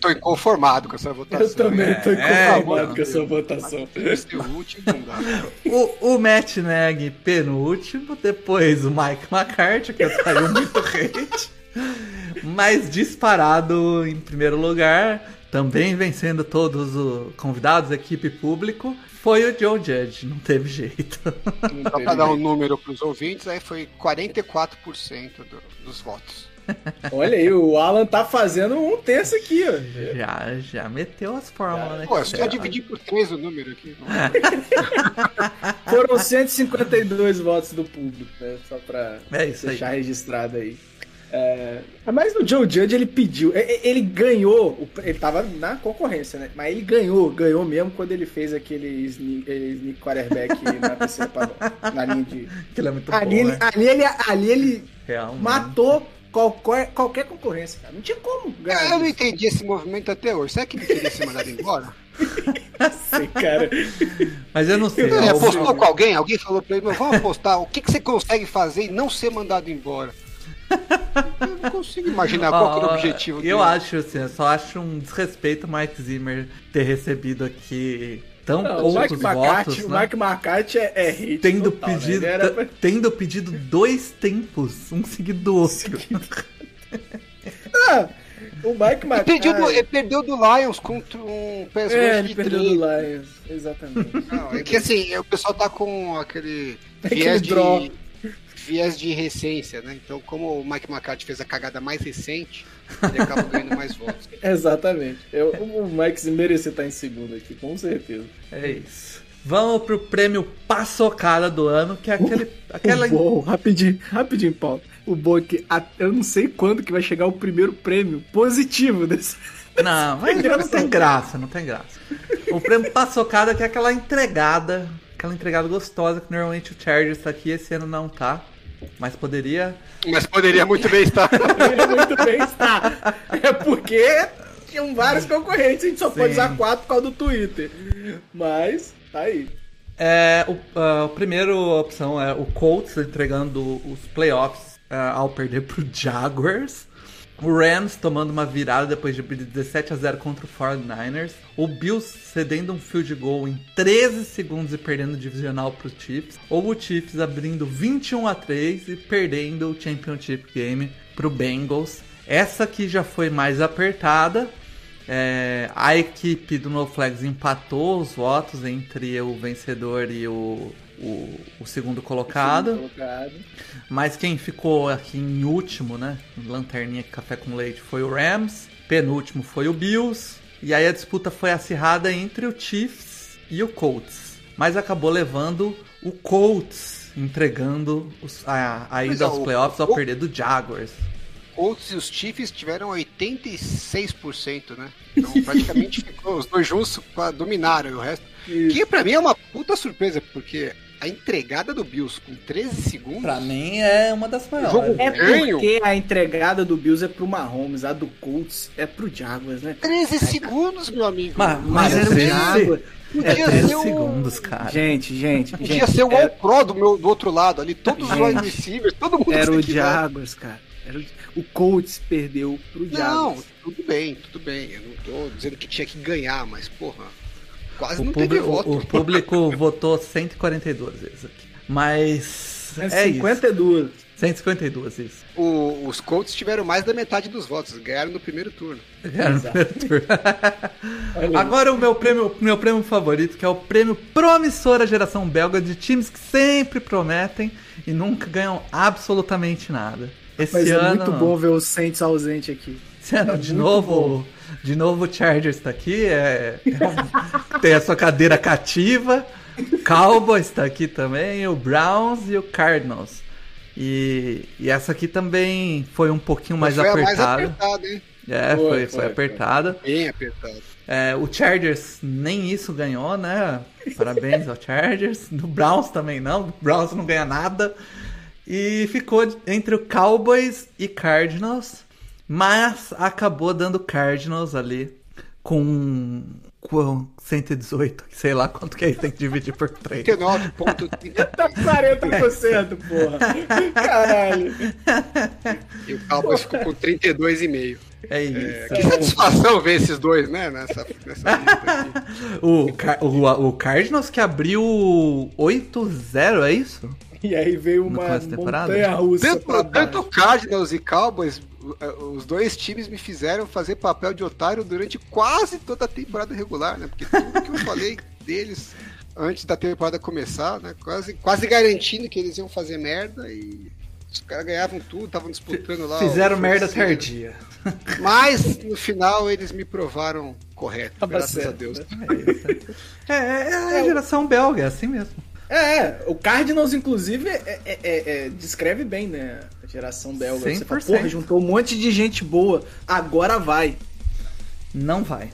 Tô inconformado com essa votação. Eu também tô É, inconformado então. com essa votação. Esse último não dá. O, o Matt Nagy penúltimo, depois o Mike McCarthy, que saiu muito hate. Mas disparado em primeiro lugar, também vencendo todos os convidados, equipe e público, foi o Joe Judge, não teve jeito. Só pra dar um número pros ouvintes, aí foi 44% do- dos votos. Olha aí, o Alan tá fazendo um terço aqui, ó. Já, já meteu as fórmulas, né? Pô, é só dividir por 3 o número aqui. Foram 152 votos do público, né? Só pra É isso aí. deixar registrado aí. É, mas o Joe Judge ele pediu, ele ganhou, ele tava na concorrência, né? Mas ele ganhou, ganhou mesmo quando ele fez aquele sneak, sneak quarterback na terceira padrão, na linha de. Aquilo é muito Ali bom, ele, né? ali ele, ali ele Real, matou qualquer, qualquer concorrência, cara. Não tinha como ganhar. Eu não entendi esse movimento até hoje. Será que ele queria ser mandado embora? Sei, cara. Mas eu não sei. Ele ó, apostou com alguém? Alguém falou pra ele, "Meu, vamos apostar. O que, que você consegue fazer e não ser mandado embora? Eu não consigo imaginar qual era o objetivo Eu dele. acho, assim, eu só acho um desrespeito o Mike Zimmer ter recebido aqui tão Não, o Mike poucos votos, o né? Mike McCarthy é, é hate Tendo total, né? pedido, Ele era pra- tendo pedido dois tempos, um seguido do outro. Ah, o Mike Ele, McCarthy... perdeu do, ele perdeu do Lions contra um pass É, ele de perdeu do Lions, exatamente. Não, é que assim, o pessoal tá com aquele Aquele de, viés de recência, né? Então, como o Mike McCarthy fez a cagada mais recente, ele acaba ganhando mais votos. Exatamente. Eu, o Mike merecia estar em segundo aqui, com certeza. É isso. Vamos pro prêmio Paçocada do ano, que é aquele, aquela O bom, rapidinho, rapidinho, Paulo. O bom é que a- eu não sei quando que vai chegar o primeiro prêmio positivo desse. Não, mas não tem graça, não tem graça. O prêmio Paçocada que é aquela entregada, aquela entregada gostosa que normalmente o Chargers tá aqui, esse ano não tá. Mas poderia. Mas poderia muito bem estar. Ele muito bem está. É porque tinham vários concorrentes, a gente só Sim. pode usar quatro por causa do Twitter. Mas, tá aí. É, o, ah, a primeira opção é o Colts entregando os playoffs ah, ao perder pro Jaguars. O Rams tomando uma virada depois de 17 a 0 contra o 49ers. O Bills cedendo um field goal em 13 segundos e perdendo o divisional pro Chiefs. Ou o Chiefs abrindo 21 a 3 e perdendo o Championship Game pro Bengals. Essa aqui já foi mais apertada. É, a equipe do No Flags empatou os votos entre o vencedor e o, o, o segundo colocado. Colocado. Mas quem ficou aqui em último, né? Lanterninha café com leite foi o Rams. Penúltimo foi o Bills. E aí a disputa foi acirrada entre o Chiefs e o Colts. Mas acabou levando o Colts entregando os- a, a ida aos o- playoffs ao o- perder do Jaguars. Colts e os Chiefs tiveram 86%, né? Então praticamente ficou, os dois juntos qua- dominaram o resto. Isso. Que pra mim é uma puta surpresa, porque a entregada do Bills com 13 segundos. Pra mim é uma das maiores. Jogo É Ganho. porque a entregada do Bills é pro Mahomes, a do Colts é pro Jaguars, né? 13 segundos, meu amigo. Mas, mas Mas é era o 13, Jaguars. é Podia 13 ser um- segundos, cara. Gente, gente, Podia gente. ser o era, All Pro do, meu, do outro lado ali, todos os Gente. wide receivers, todo mundo era o. Jaguars, cara. Era o, o Colts perdeu pro Não, Jaguars. tudo bem, tudo bem. Eu não tô dizendo que tinha que ganhar, mas, porra, quase O, não teve público, voto. o público votou 142 vezes aqui. Mas É é, isso. 52. 152, isso. O- os Colts tiveram mais da metade dos votos, ganharam no primeiro turno. Era no primeiro turno. Agora o meu prêmio, meu prêmio favorito, que é o prêmio Promissora Geração Belga de times que sempre prometem e nunca ganham absolutamente nada. Esse Mas é ano, muito bom ver o Saints ausente aqui. Esse ano, É de novo, de novo o Chargers tá aqui, é, é um- tem a sua cadeira cativa, o Cowboys tá aqui também, o Browns e o Cardinals. E, e essa aqui também foi um pouquinho mais foi apertada. mais apertada, hein? É, Foi, foi, foi, foi, apertada. Bem apertada. É, o Chargers nem isso ganhou, né? Parabéns ao Chargers. No Browns também não. O Browns não ganha nada. E ficou entre o Cowboys e Cardinals. Mas acabou dando Cardinals ali com, com 118. Sei lá quanto que aí tem que dividir por 3. 39.30 Tá 40%, porra. Caralho. e o Cowboys ficou com 32,5. É É, isso. que satisfação ver esses dois, né? Nessa, nessa lista aqui. O, Car- o, o Cardinals que abriu 8-0, é isso? E aí veio uma montanha russa Tanto, tanto Cardinals e Cowboys, os dois times me fizeram fazer papel de otário durante quase toda a temporada regular, né? Porque tudo que eu falei deles antes da temporada começar, né? Quase, quase garantindo que eles iam fazer merda e os caras ganhavam tudo, estavam disputando lá. Fizeram o merda tardia. Mas no final eles me provaram correto, Tava graças certo, a Deus. É, isso. é, é a geração belga, é assim mesmo. É, o Cardinals, inclusive, é, é- é- é- descreve bem, né? Geração belga. Você fala, 100%. porra, juntou um monte de gente boa. Agora vai. Não vai.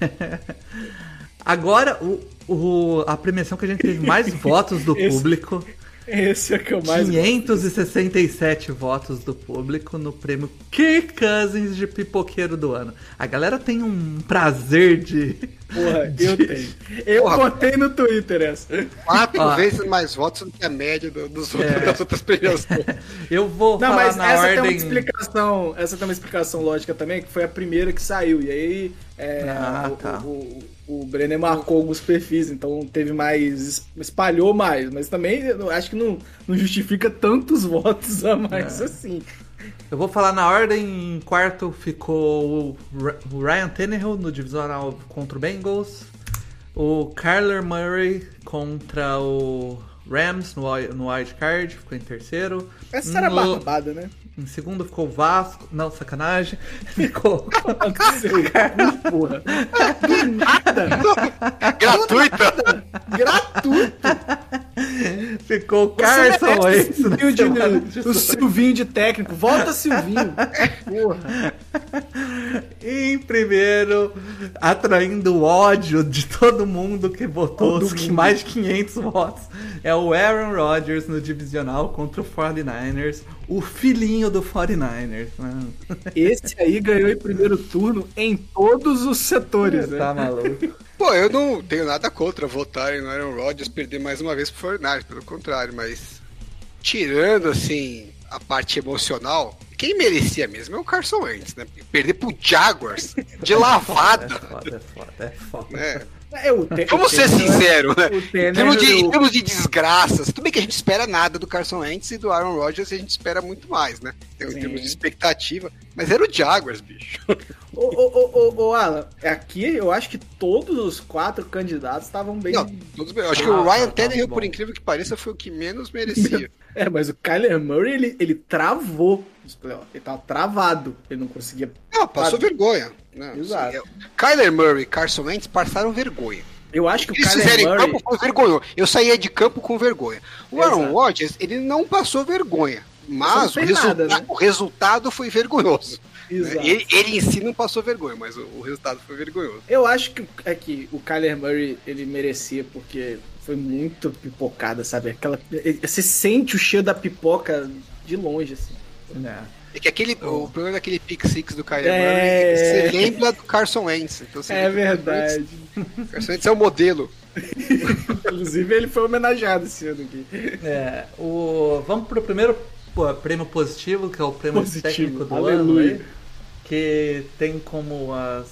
Agora, o, o- a premiação que a gente teve mais votos do Esse- público, Esse é o que eu mais 567 votos do público no prêmio Kirk Cousins de pipoqueiro do ano. A galera tem um prazer de... Porra, eu de- tenho. Eu Porra. botei no Twitter essa. Quatro Ó. vezes mais votos do que a média do- dos outros, É. das outras premiações. Eu vou Não, falar mas na essa tem uma ordem... explicação. Essa tem uma explicação lógica também, que foi a primeira que saiu. E aí é, Ah, o, tá. o, o Brenner marcou alguns perfis, então teve mais. espalhou mais. Mas também eu acho que não, não justifica tantos votos a mais É. assim. Eu vou falar na ordem. Em quarto ficou o o Ryan Tannehill no divisional contra o Bengals. O Kyler Murray contra o Rams no, no wild card, ficou em terceiro. Essa era No- barbada, né? Em segundo ficou o Vasco. Não, sacanagem. Ficou. Porra. Do nada! Gratuita! Gratuito! ficou Carson o Silvinho de- de o Silvinho de técnico. Volta, Silvinho. Porra. Em primeiro, atraindo o ódio de todo mundo que votou, Todo os mundo. mais de 500 votos, é o Aaron Rodgers no divisional contra o 49ers, o filhinho do 49ers. né? Esse aí ganhou em primeiro turno em todos os setores, né? Tá maluco. Pô, eu não tenho nada contra votarem no Aaron Rodgers perder mais uma vez pro Fortnite, pelo contrário, mas tirando assim a parte emocional, quem merecia mesmo é o Carson Wentz, né? Perder pro Jaguars de É lavada, foda, é foda, é foda. né? É, o te- Vamos o ser sinceros, né? o Em termos, de, em termos de desgraças, tudo bem que a gente espera nada do Carson Wentz e do Aaron Rodgers a gente espera muito mais, né? Em Sim. termos de expectativa. Mas era o Jaguars, bicho. Ô, ô, ô, ô, ô, Alan, aqui eu acho que todos os quatro candidatos estavam bem. Não, todos bem. Eu acho que Ah, o Ryan tá, tá, Tannehill, por incrível que pareça, foi o que menos merecia. É, mas o Kyler Murray, ele, ele travou playoffs. Ele tava travado. Ele não conseguia. Não, passou Ah, vergonha. Não, Exato. eu- Kyler Murray e Carson Wentz passaram vergonha. Eu acho que O eles Kyler fizeram em Murray. campo foi vergonhoso. Eu saía de campo com vergonha. O Aaron. Rodgers, ele não passou vergonha. Mas o, resulta- nada, né? o resultado foi vergonhoso. Exato. Ele, ele em si não passou vergonha, mas o, o resultado foi vergonhoso. Eu acho que, é que o Kyler Murray ele merecia porque foi muito pipocada, sabe? Aquela, você sente o cheiro da pipoca de longe, assim. É. É que aquele, o problema daquele pick six do Kyler É. Murray, você lembra do Carson Wentz. Então você É verdade. Wentz. O Carson Wentz é o modelo. Inclusive ele foi homenageado esse ano aqui. É, o... Vamos pro primeiro pô, prêmio positivo, que é o prêmio Positivo, técnico do aleluia. ano, aí, que tem como as,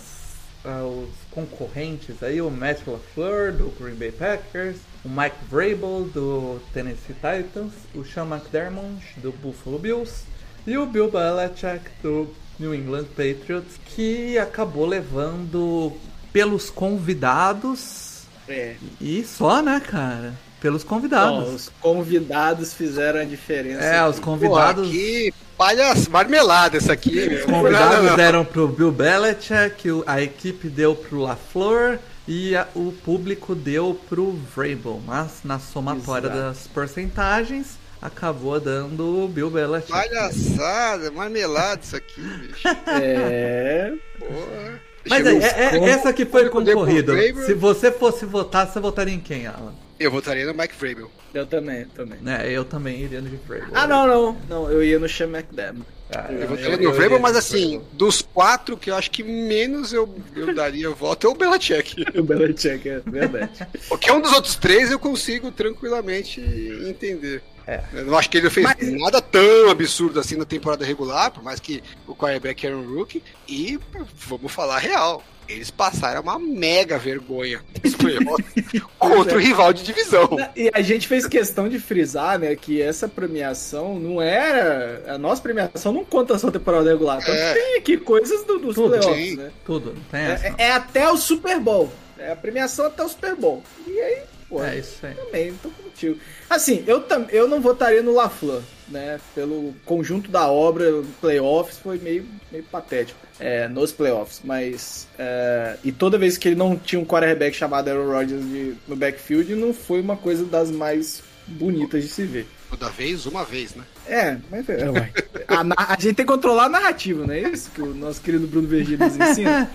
ah, os concorrentes aí o Matt LaFleur do Green Bay Packers, o Mike Vrabel do Tennessee Titans, o Sean McDermott do Buffalo Bills e o Bill Belichick do New England Patriots, que acabou levando pelos convidados É. e só, né, cara? Pelos convidados. Ó, os convidados fizeram a diferença. É, os aqui. convidados. Pô, que palhas marmelada essa aqui. Os convidados Não, não, não. deram pro Bill Belichick, a equipe deu pro LaFleur e a- o público deu pro Vrabel. Mas na somatória Exato. das porcentagens, acabou dando o Bill Belichick. Palhaçada, marmelada isso aqui, bicho. É. Porra. Mas é, é- o- essa que foi. Vrabel. Se você fosse votar, você votaria em quem, Alan? Eu votaria no Mike Vrabel. Eu também, também. É, eu também iria no Vrabel. Ah, não, não. Não, eu ia no Sean McDermott. Ah, Eu votaria eu- no eu Vrabel, mas no assim, Vrabel. dos quatro que eu acho que menos eu, eu daria voto é o Belichick. O Belichick, é verdade. Porque um dos outros três eu consigo tranquilamente entender. É. Eu não acho que ele não fez nada tão absurdo assim na temporada regular, por mais que o quarterback era um rookie. E vamos falar real. Eles passaram uma mega vergonha contra o rival de divisão. E a gente fez questão de frisar, né, que essa premiação não era. A nossa premiação não conta só a temporada regular. Então É. tem aqui coisas do- dos Tudo, playoffs, sim. né? Tudo, não tem essa. É, é até o Super Bowl. É a premiação até o Super Bowl. E aí, pô, É isso aí. também, tô contigo. Assim, eu, eu não votaria no LaFleur, né? Pelo conjunto da obra, playoffs foi meio, meio patético. É, nos playoffs, mas. é, e toda vez que ele não tinha um quarterback chamado Aaron Rodgers de- no backfield, não foi uma coisa das mais bonitas de se ver. Toda vez, uma vez, né? É, mas é, a, a gente tem que controlar a narrativa, não é isso que o nosso querido Bruno Vergílio nos ensina?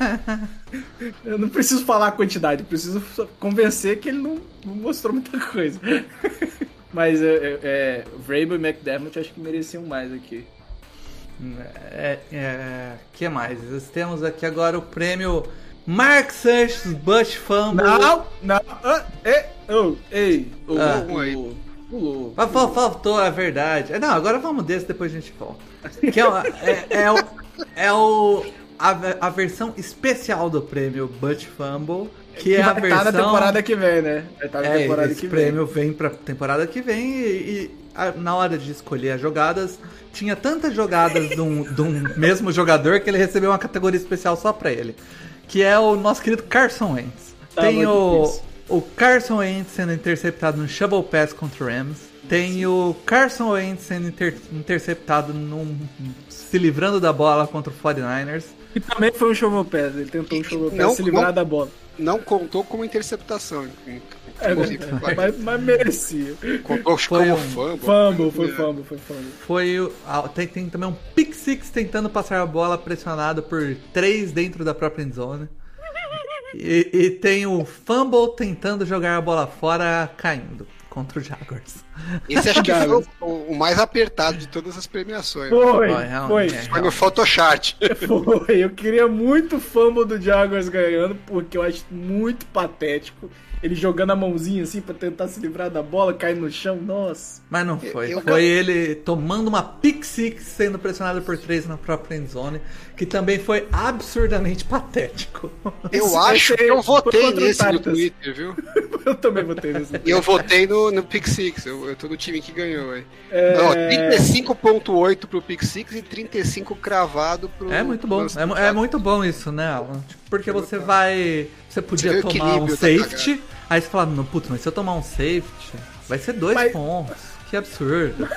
Eu não preciso falar a quantidade, preciso só convencer que ele não, não mostrou muita coisa. Mas é, é, é, Vrabel e McDermott acho que mereciam mais aqui. É, é, que mais? Nós temos aqui agora o prêmio Mark Sanchez Bush Fumble. Não, não, ah, é, oh, ei, oh, Ah. pulou, faltou a verdade. É, Não, agora vamos desse, depois a gente volta. Que é, o- é, é o, é o a, a versão especial do prêmio Butt Fumble, que, é a versão estar na temporada que vem, né? Estar na é, temporada esse que prêmio vem pra temporada que vem e, e a- na hora de escolher as jogadas, tinha tantas jogadas de um, de um mesmo jogador que ele recebeu uma categoria especial só pra ele. Que é o nosso querido Carson Wentz. Tá Tem o, difícil. o Carson Wentz sendo interceptado no Shovel Pass contra o Rams. Tem o Carson Wentz sendo inter- interceptado num, se livrando da bola contra o 49ers. E também foi um shovel pass, ele tentou um shovel pass Não, se livrar não- da bola. Não contou como interceptação. É, Inclusive, vai. mas, mas merecia. Contou Foi como um fumble. Fumble, foi É. fumble, foi fumble. Foi o- tem, tem também um pick six tentando passar a bola pressionado por três dentro da própria endzone. E, e tem o fumble tentando jogar a bola fora caindo contra o Jaguars. Esse acho que foi o, o mais apertado de todas as premiações. Foi, Foi, realmente, foi, é. Foi no Photoshop. foi. Eu queria muito o fumble do Jaguars ganhando, porque eu acho muito patético. Ele jogando a mãozinha assim pra tentar se livrar da bola, cair no chão, nossa. Mas não foi. Eu- Foi ele tomando uma pick six sendo pressionado por três na própria endzone, que também foi absurdamente patético. Eu Esse- acho que eu votei nesse no. Twitter, viu? Eu também votei nesse. E eu votei no, no Pick Six. Eu, eu tô no time que ganhou, aí. É... Não, 35.8 pro Pick Six e 35 cravado pro. É muito bom. É, é muito bom isso, né, Alan? Porque você vai. Você podia Você tomar um safety, aí você fala, não, putz, mas se eu tomar um safety, vai ser dois Mas- pontos. Que absurdo.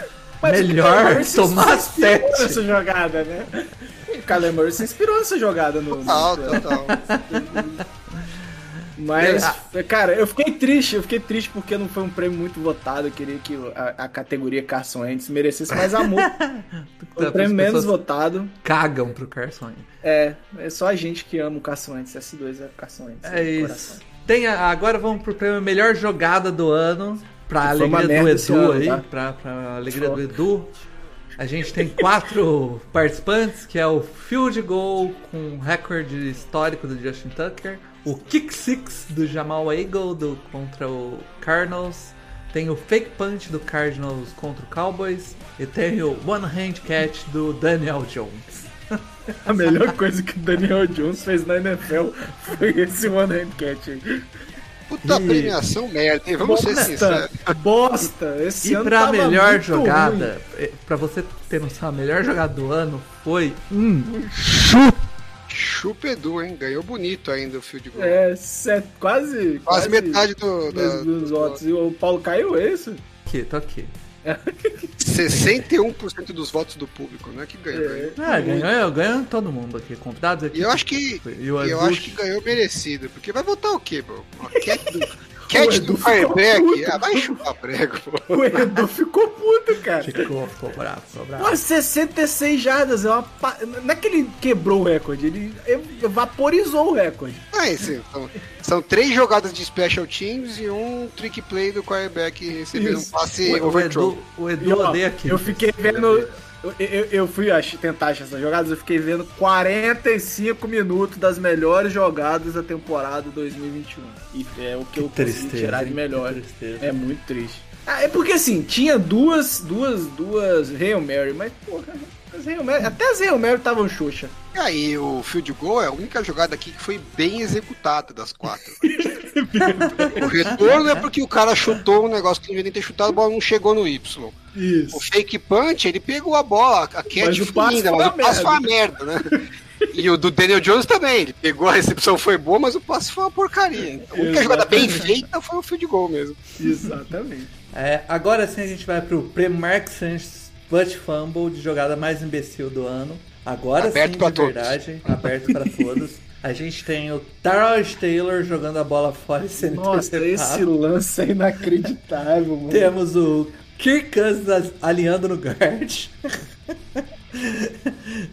Mas Melhor tomar sete. nessa jogada, né? O Kyler Murray se inspirou nessa jogada no. Total, no- total. Mas, cara, eu fiquei triste, eu fiquei triste porque não foi um prêmio muito votado. Eu queria que a, a categoria Carson Wentz merecesse mais amor. Foi o As prêmio menos votado. Cagam pro Carson. Wentz. É, é só a gente que ama o Carson Wentz. S2 é o Carson Wentz. É isso. Tem a- agora vamos pro prêmio melhor jogada do ano. Pra alegria do Edu ano, aí. tá? Pra, pra alegria do. Edu. A gente tem quatro participantes, que é o field goal com recorde histórico do Justin Tucker, o kick six do Jamal Eagle do, contra o Cardinals, tem o fake punch do Cardinals contra o Cowboys e tem o one hand catch do Daniel Jones. A melhor coisa que o Daniel Jones fez na NFL foi esse one hand catch aí. Puta E- premiação merda, hein? Vamos ser sinceros. Bosta, bosta. Esse E ano pra tava melhor muito jogada, eh, pra você ter noção, a melhor jogada do ano foi um Chupa Edu, hein? Ganhou bonito ainda o field goal. ruim. É, set- quase, Quase metade do. Da, dos, dos votos. E o Paulo caiu é isso? aqui, tô aqui. 61% dos votos do público, não é que ganhou. É. ganhou. Ah, ganhou, ganhou todo mundo aqui, convidados aqui. E eu acho que. E o eu acho que ganhou merecido. Porque vai votar o quê, bro? Uma do. Cat Edu do ficou Fireback? puto. Ah, vai chupar prego, pô. O Edu ficou puto, cara. Ficou, ficou bravo, ficou bravo. Pô, 66 jardas, é uma pa... não é que ele quebrou o recorde, ele vaporizou o recorde. Ah, esse, são, são três jogadas de special teams e um trick play do quarterback recebendo um Isso. passe O, o overthrow. Edu, o Edu E, ó, odeia aqui. eu fiquei vendo. Eu, eu, eu fui ach- tentar achar essas jogadas, eu fiquei vendo 45 minutos das melhores jogadas da temporada 2021. E é o que, eu consegui tristeza, tirar de melhor. Que. É muito triste. Ah, é porque assim, tinha duas, duas, duas Hail Mary, mas porra, até as Hail Mary estavam xoxa. E aí, o field goal é a única jogada aqui que foi bem executada das quatro. o retorno é porque o cara chutou um negócio que não devia nem ter chutado, a bola não chegou no Y. Isso. O fake punch, ele pegou a bola, a Mas catch o foi foi mas uma o passe foi uma merda. né? E o do Daniel Jones também, ele pegou, a recepção foi boa, mas o passe foi uma porcaria. Então, a única jogada bem feita foi o field goal mesmo. Exatamente. É, agora sim a gente vai pro Mark Sanchez Butt Fumble de jogada mais imbecil do ano. Agora Aberto sim, pra de todos. verdade, aberto para todos. A gente tem o Tarot Taylor jogando a bola fora e sendo Nossa, esse interceptado. lance é inacreditável, mano. Temos o Kirk Cousins alinhando no guard.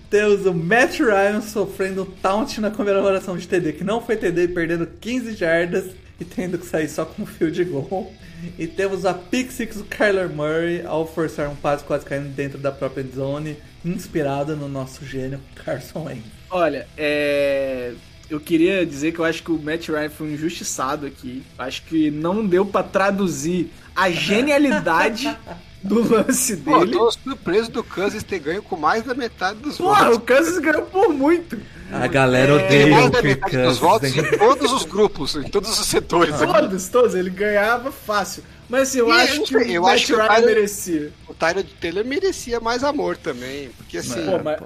Temos o Matt Ryan sofrendo um taunt na comemoração de TD, que não foi TD, perdendo 15 jardas e tendo que sair só com um field goal. E temos a pick six do Kyler Murray ao forçar um passe quase caindo dentro da própria zone, inspirado no nosso gênio Carson Wentz. Olha, é. Eu queria dizer que eu acho que o Matt Ryan foi um injustiçado aqui. Acho que não deu pra traduzir a genialidade do lance Pô, eu dele. tô surpreso do Kansas ter ganho com mais da metade dos Porra, o votos. Kansas ganhou por muito. A galera Tem odeia mais o Kirk metade dos votos Cousins. em todos os grupos, em todos os setores. Todos, todos. Ele ganhava fácil. Mas assim, eu E acho eu que sei, eu o Matt acho que o Ryan Tyler- merecia. O Tyler Taylor merecia mais amor também, porque assim... Pô, mas-.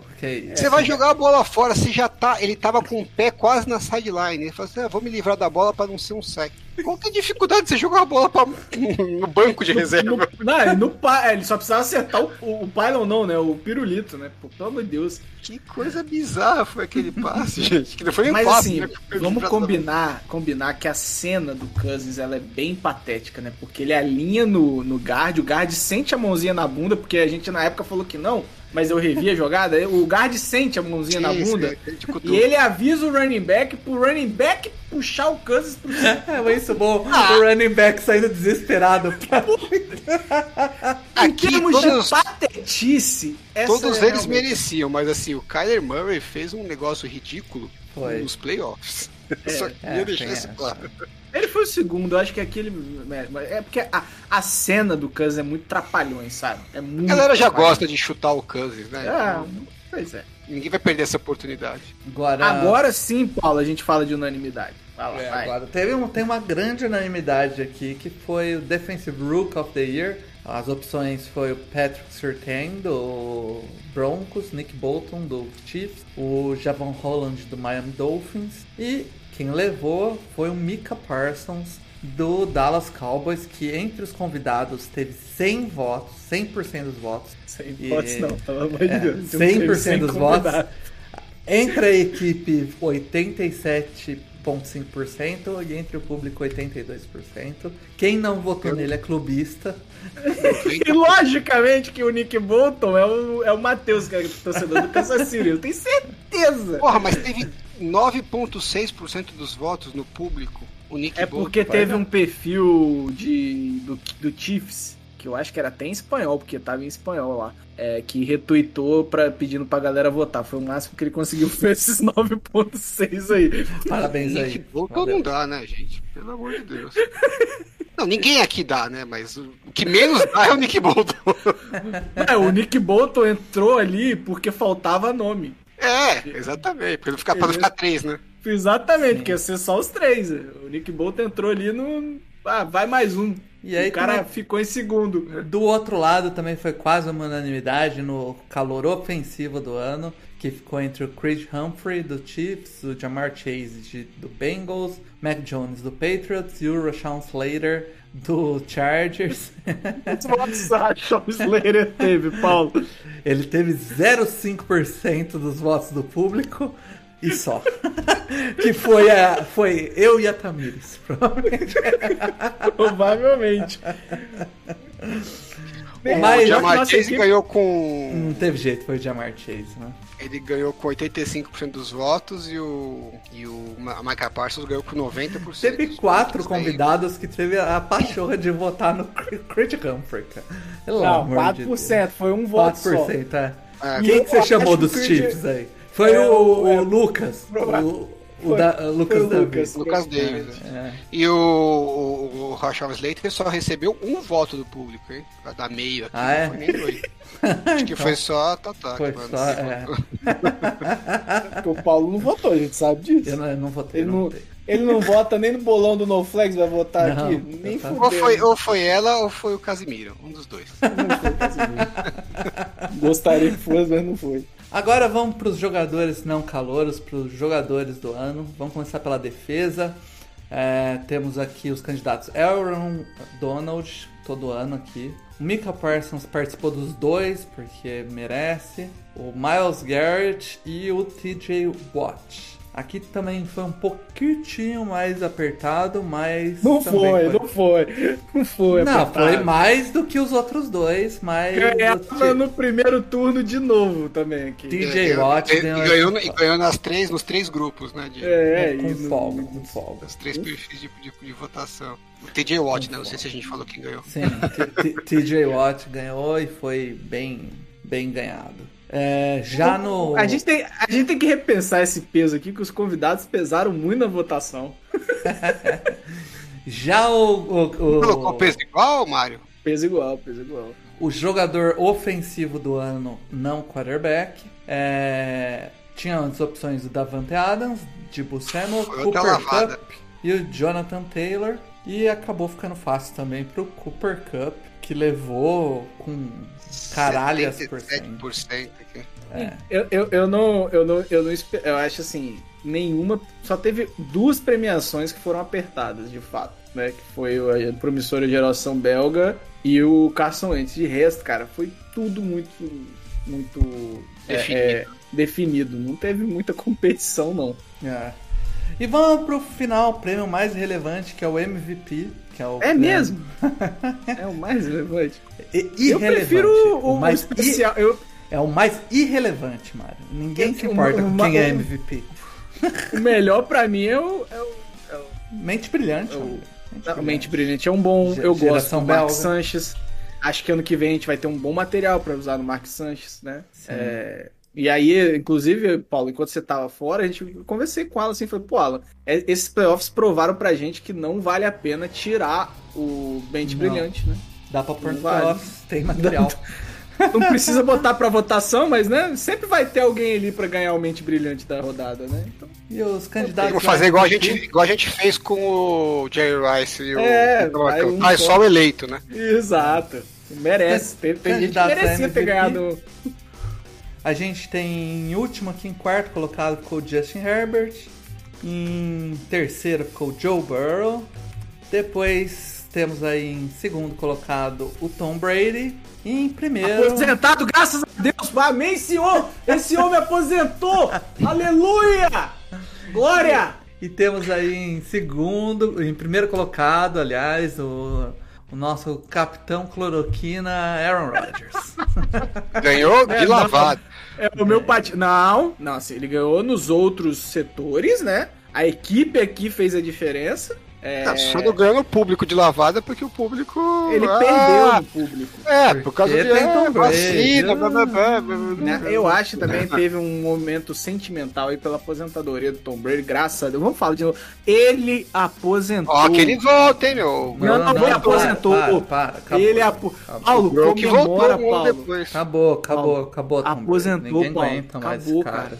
Você vai jogar a bola fora, você já tá. Ele tava com o pé quase na sideline. Ele falou assim: ah, vou me livrar da bola pra não ser um sec. Qual que é a dificuldade de você jogar a bola pra, no banco de reserva? No, não, ele, no, pa- ele só precisava acertar o, o, o pylon não, né? O pirulito, né? Pô, pelo amor de Deus. Que coisa bizarra foi aquele passe, gente. Que foi nem Mas passe, assim, né? Vamos da- combinar, combinar que a cena do Cousins ela é bem patética, né? Porque ele alinha no, no guard, o guard sente a mãozinha na bunda, porque a gente na época falou que não, mas eu revi a jogada, o guard sente a mãozinha na bunda. E ele avisa o running back pro running back puxar o Cousins pro É muito bom o running back saindo desesperado. pra- Em Aqui, termos todos- de patetice, essa Todos é eles realmente- mereciam, mas assim, o Kyler Murray fez um negócio ridículo Foi. nos playoffs. Só queria é, deixar isso claro. Ele foi o segundo, eu acho que aquele. É porque a, a cena do Cousins é muito trapalhões, sabe? É muito. A galera já gosta de chutar o Cousins, né? Ah, Então, pois é. ninguém vai perder essa oportunidade. Agora, Agora sim, Paulo, a gente fala de unanimidade. Vai lá, É, vai. agora teve um, tem uma grande unanimidade aqui que foi o Defensive Rook of the Year. As opções foi o Patrick Surtain do Broncos, Nick Bolton do Chiefs, o Javon Holland do Miami Dolphins e quem levou foi o Mika Parsons do Dallas Cowboys, que entre os convidados teve 100 votos, 100% dos votos. Sem E- hipótese, não, pelo amor de é, Deus. 100% dos votos. Entre a equipe 87,5% e entre o público 82%. Quem não votou nele é clubista. E logicamente que o Nick Bolton é o, é o Matheus, que é torcedor do Kansas City. Eu tenho certeza. Porra, mas teve 9,6% dos votos no público. O Nick É Bolton. porque teve um perfil de, do, do Chiefs, que eu acho que era até em espanhol, porque tava em espanhol lá, é, que retweetou pra, pedindo pra galera votar. Foi o máximo que ele conseguiu foi esses 9.6 aí. Parabéns aí. Nick Bolton não dá, né, gente? Pelo amor de Deus. Não, ninguém aqui dá, né? Mas o o que menos dá é o Nick Bolton. É, o Nick Bolton entrou ali porque faltava nome. É, exatamente. Pra não ficar, pra não ficar três, né? Exatamente, porque ia ser só os três. O Nick Bolton entrou ali no. Ah, vai mais um. E aí o cara também- ficou em segundo. Do outro lado também foi quase uma unanimidade no calor ofensivo do ano, que ficou entre o Creed Humphrey do Chiefs, o Jamar Chase de- do Bengals, Mac Jones do Patriots e o Rashawn Slater do Chargers. Quantos votos a Slater teve, Paulo? Ele teve 0,5% dos votos do público e só. que foi, a, foi eu e a Tamires, provavelmente. Provavelmente. Bem, Mas- o Jamar Chase equipe- ganhou com. Não teve jeito, foi o Jamar Chase, né? Ele ganhou com 85% dos votos e o. E o Micah Parsons ganhou com 90%. Teve dos quatro convidados que teve a pachorra de votar no Creed Humphrey, cara. Pelo Não, amor de 4%, foi um voto só. 4%, é. É, Quem que você chamou dos Creed- Chiefs aí? Foi É, o, o- é, o Lucas. provável. O, o Foi- da, foi Lucas Davis. Lucas. Lucas Davis. É. E o, o, o Rashawn Slater só recebeu um voto do público, hein? Dar meio aqui. Ah, é? Não foi nem dois. Acho que foi só a Tatá. Foi que só, é. Porque o Paulo não votou, a gente sabe disso. Eu não, eu não votei. Ele não não, ele não vota nem no bolão do No Flex, vai votar Não, aqui? Nem fudeu. Ou foi, ou foi ela ou foi o Casimiro. Um dos dois. Gostaria que fosse, mas não foi. Agora vamos para os jogadores não calouros, para os jogadores do ano. Vamos começar pela defesa. É, temos aqui os candidatos Aaron Donald, todo ano aqui. O Mika Parsons participou dos dois, porque merece. O Miles Garrett e o TJ Watt. Aqui também foi um pouquinho mais apertado, mas. Não também foi, não foi. Não foi. Não, apertado. foi mais do que os outros dois, mas. Ganhava no primeiro turno de novo também aqui. DJ Watt e, ganhou- e ganhou, e ganhou nas três, nos três grupos, né? De, É, com e no- folga, com folga. Os três perfis de, de, de votação. O TJ Watt, né? Não sei se a gente falou quem ganhou. Sim, TJ Watt ganhou e foi bem, bem ganhado. É, já no. A gente, tem, a gente tem que repensar esse peso aqui, que os convidados pesaram muito na votação. Já o. o, o- Colocou peso igual, Mário? Peso igual, peso igual. o jogador ofensivo do ano, não quarterback. É, tinha as opções do Davante Adams, Foi outra Cooper. Cup e o Jonathan Taylor. E acabou ficando fácil também pro Cooper Cup, que levou com caralhas por cento. 77% aqui. Eu, eu, eu não. Eu não. Eu não Eu acho assim. Nenhuma. Só teve duas premiações que foram apertadas, de fato. Né? Que foi a promissora geração belga e o Carson Wentz. De resto, cara, foi tudo muito. Muito. é, Definido. é, definido. Não teve muita competição, não. É. E vamos pro final, o prêmio mais relevante, que é o MVP. Que é, o É mesmo? é o mais relevante. I- Eu prefiro o, o mais especial. Eu, i- É o mais irrelevante, Mário. Ninguém se Eu- importa com quem é MVP. o melhor pra mim é o. É o, é o Mente brilhante. Eu- Mário. Não, Mente Brilhante é um bom. Ge- eu gosto do Mark. Sanches. Acho que ano que vem a gente vai ter um bom material pra usar no Mark Sanches, né? É, e aí, inclusive, Paulo, enquanto você tava fora, a gente conversei com ela assim, falei, pô, Alan, é- esses playoffs provaram pra gente que não vale a pena tirar o Mente Não. Brilhante, né? Dá pra pôr Não no vale. playoffs, tem material. Não precisa botar pra votação, mas né, sempre vai ter alguém ali pra ganhar o Mente Brilhante da rodada, né? Então, E os candidatos. Vou fazer igual a, gente, igual a gente fez com o Jerry Rice e o. É, vai um faz só. só o eleito, né? exato. Merece. Tem, tem gente que merecia ter ganhado. A gente tem em último aqui em quarto colocado ficou o Justin Herbert. Em terceiro ficou o Joe Burrow. Depois temos aí em segundo colocado o Tom Brady. E em primeiro. Aposentado, graças a Deus. Amém, Senhor. Esse homem aposentou. Aleluia. Glória. E temos aí em segundo, em primeiro colocado, aliás, o, o nosso capitão cloroquina Aaron Rodgers. Ganhou de É, não. lavado. É o meu pat... Não, não, assim, ele ganhou nos outros setores, né? A equipe aqui fez a diferença. É, Tá, Só não ganhou no público de lavada porque o público. Ele Ah, perdeu no público. É, por causa de Tom é, Brady. vacina, blá, blá, blá, blá, blá, Né? Eu acho que também teve um momento sentimental aí pela aposentadoria do Tom Brady, graças a Deus. Vamos falar de novo. Ele aposentou. Ó, que ele volta, hein, meu. Não, não, ele aposentou. Para, para, acabou. Ele apo... Paulo, O que voltou comemora, um ano Paulo. depois. Acabou, acabou, Paulo, acabou. Tom aposentou, Ninguém Paulo. aguenta mais Acabou, esse cara. cara.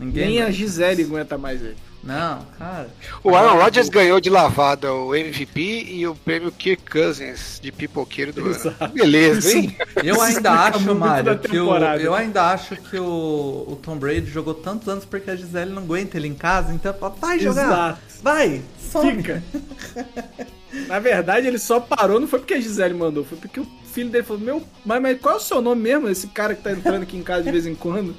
Ninguém Nem a. Gisele aguenta mais ele. Não, cara. O Aaron Rodgers ganhou de lavada o MVP e o prêmio Kirk Cousins de pipoqueiro do Exato. ano. Beleza, hein? Eu ainda explica acho, Mário, que o, eu ainda acho que o, o Tom Brady jogou tantos anos porque a Gisele não aguenta ele em casa, então fala, vai jogar, Exato. vai, some. Fica. Na verdade, ele só parou, não foi porque a Gisele mandou, foi porque o filho dele falou: Meu, mas, mas qual é o seu nome mesmo? Esse cara que tá entrando aqui em casa de vez em quando.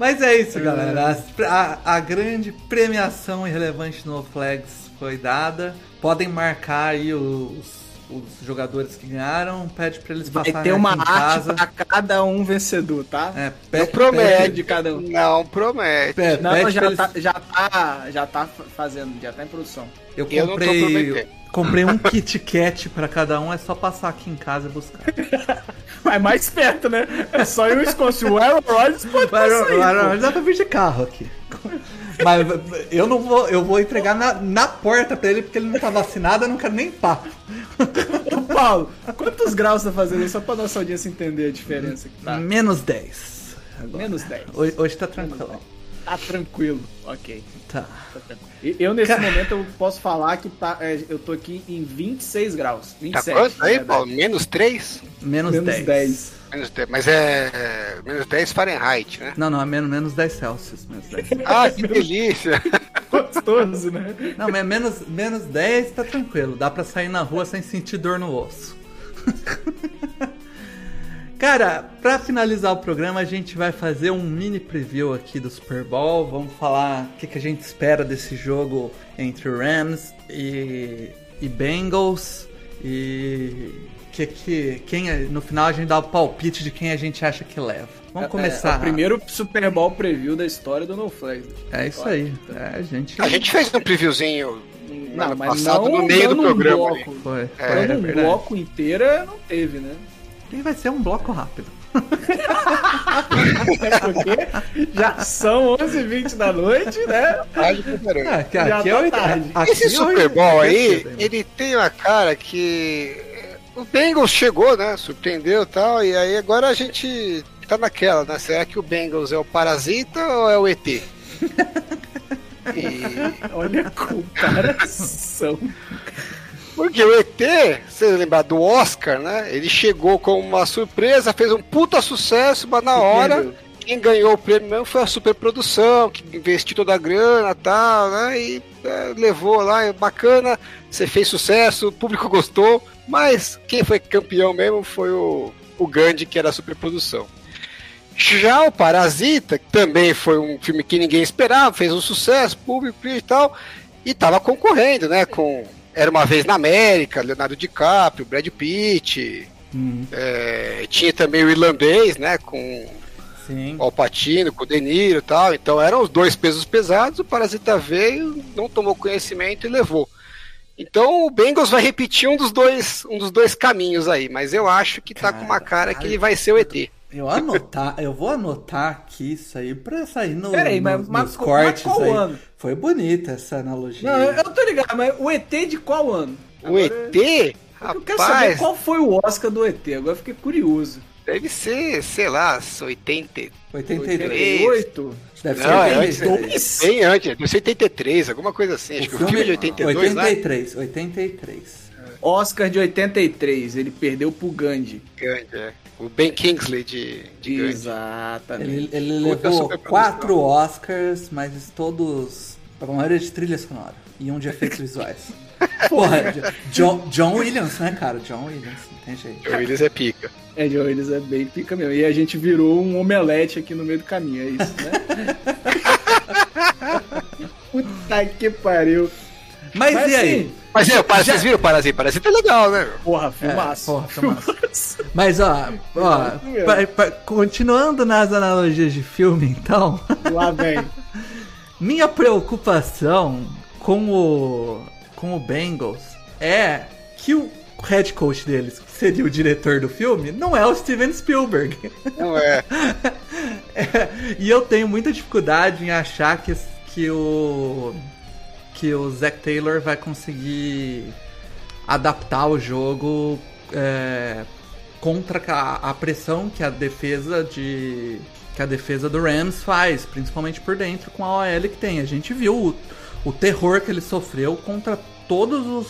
Mas é isso, galera. As- A, a grande premiação irrelevante no Flags foi dada. Podem marcar aí os, os jogadores que ganharam. Pede pra eles Vai passarem ter uma aqui em arte casa. pra cada um vencedor, tá? É, Não pede, promete. de cada um. Não promete. pede, Não, pede pra já eles- tá, já tá, já tá fazendo, já tá em produção. Eu Eu não tô comprei, prometendo. Comprei um Kit Kat pra cada um. É só passar aqui em casa e buscar. Mas mais perto, né? É só ir um esconde. O Aaron Rodgers pode passar aí, mas- pô. mas dá pra vir de carro aqui. Mas eu não vou, eu vou entregar na, na porta pra ele porque ele não tá vacinado, eu não quero nem papo. Ô, Paulo, quantos graus tá fazendo aí? Só pra nossa audiência entender a diferença que tá. Menos 10. Menos 10. Hoje, hoje tá tranquilo. Tá tranquilo. Ok. Tá. Tá tranquilo. Eu, nesse Cara. momento, eu posso falar que tá, é, eu tô aqui em 26 graus. Tá 27. quanto na aí. Paulo? Menos 3? Menos, Menos 10. 10. Menos 10. Mas é. é, Menos 10 Fahrenheit, né? Não, não, é menos, menos 10 Celsius. Menos 10. Ah, que delícia! Gostoso, né? Não, mas menos, menos 10 tá tranquilo. Dá pra sair na rua sem sentir dor no osso. Cara, pra finalizar o programa, a gente vai fazer um mini preview aqui do Super Bowl. Vamos falar o que, que a gente espera desse jogo entre Rams e, e Bengals. E que, que quem é- no final a gente dá o palpite de quem a gente acha que leva. Vamos É, começar. É, o primeiro Super Bowl preview da história do No Flags. É isso aí. É, a gente. A gente fez um previewzinho Não, mas passado, não no meio do um programa. bloco. Foi. É, foi, é um bloco inteira não teve, né? E vai ser um bloco rápido. É porque já são 11h20 da noite, né? Ah, que Já aqui tá é o- tarde. aqui Esse é o- Super Bowl é aí, ele tem uma cara que o Bengals chegou, né? Surpreendeu e tal, e aí agora a gente tá naquela, né? Será que o Bengals é o parasita ou é o ET? E- Olha a comparação. Porque o ET, você lembrar do Oscar, né? Ele chegou como uma surpresa, fez um puta sucesso, mas na hora quem ganhou o prêmio mesmo foi a superprodução, que investiu toda a grana e tal, né? E é, levou lá, é bacana, você fez sucesso, o público gostou, mas quem foi campeão mesmo foi o, o Gandhi, que era a superprodução. Já o Parasita, que também foi um filme que ninguém esperava, fez um sucesso, público e tal, e tava concorrendo, né? Com Era uma vez na América, Leonardo DiCaprio, Brad Pitt, Hum, é, tinha também o irlandês, né? Com sim. o Alpatino, com o De Niro e tal. Então eram os dois pesos pesados. O Parasita veio, não tomou conhecimento e levou. Então o Bengals vai repetir um dos dois, um dos dois caminhos aí, mas eu acho que tá com uma cara que ele vai ser o ET. Eu anotar, eu vou anotar aqui isso aí pra sair no, Peraí, mas- nos mas- nos mas cortes qual aí. ano? Foi bonita essa analogia. Não, eu, tô ligado, mas o ET de qual ano? O Agora, ET, Eu quero saber rapaz, qual foi o Oscar do ET, agora eu fiquei curioso. deve ser, sei lá, 80. 83. 88? Deve Não, ser antes, 83. é bem antes, deve ser 83, alguma coisa assim. Acho que o filme é de 82, né? 83, 83. Oscar de 83, ele perdeu pro Gandhi. Grande, é. O Ben Kingsley de, de. Exatamente. Ele, ele levou quatro Oscars, mas todos. A maioria de trilha sonora e um de efeitos visuais. Porra, John, John Williams, né, cara? John Williams, não tem jeito. O Willis é pica. É, John Willis é bem pica mesmo. E a gente virou um omelete aqui no meio do caminho, é isso, né? Puta que pariu. Mas, Mas e aí? assim, Mas é, para, vocês viram o Parasita? Parasita é legal, né? Porra, filmaço. porra, filmaço. Mas ó, ó pa- pa- continuando nas analogias de filme, então, Lá vem. minha preocupação com o com o Bengals é que o head coach deles, que seria o diretor do filme, não é o Steven Spielberg. Não é. É, e eu tenho muita dificuldade em achar que, que o que o Zack Taylor vai conseguir adaptar o jogo é, contra a, a pressão que a defesa de que a defesa do Rams faz, principalmente por dentro com a OL que tem. A gente viu o, o terror que ele sofreu contra todos os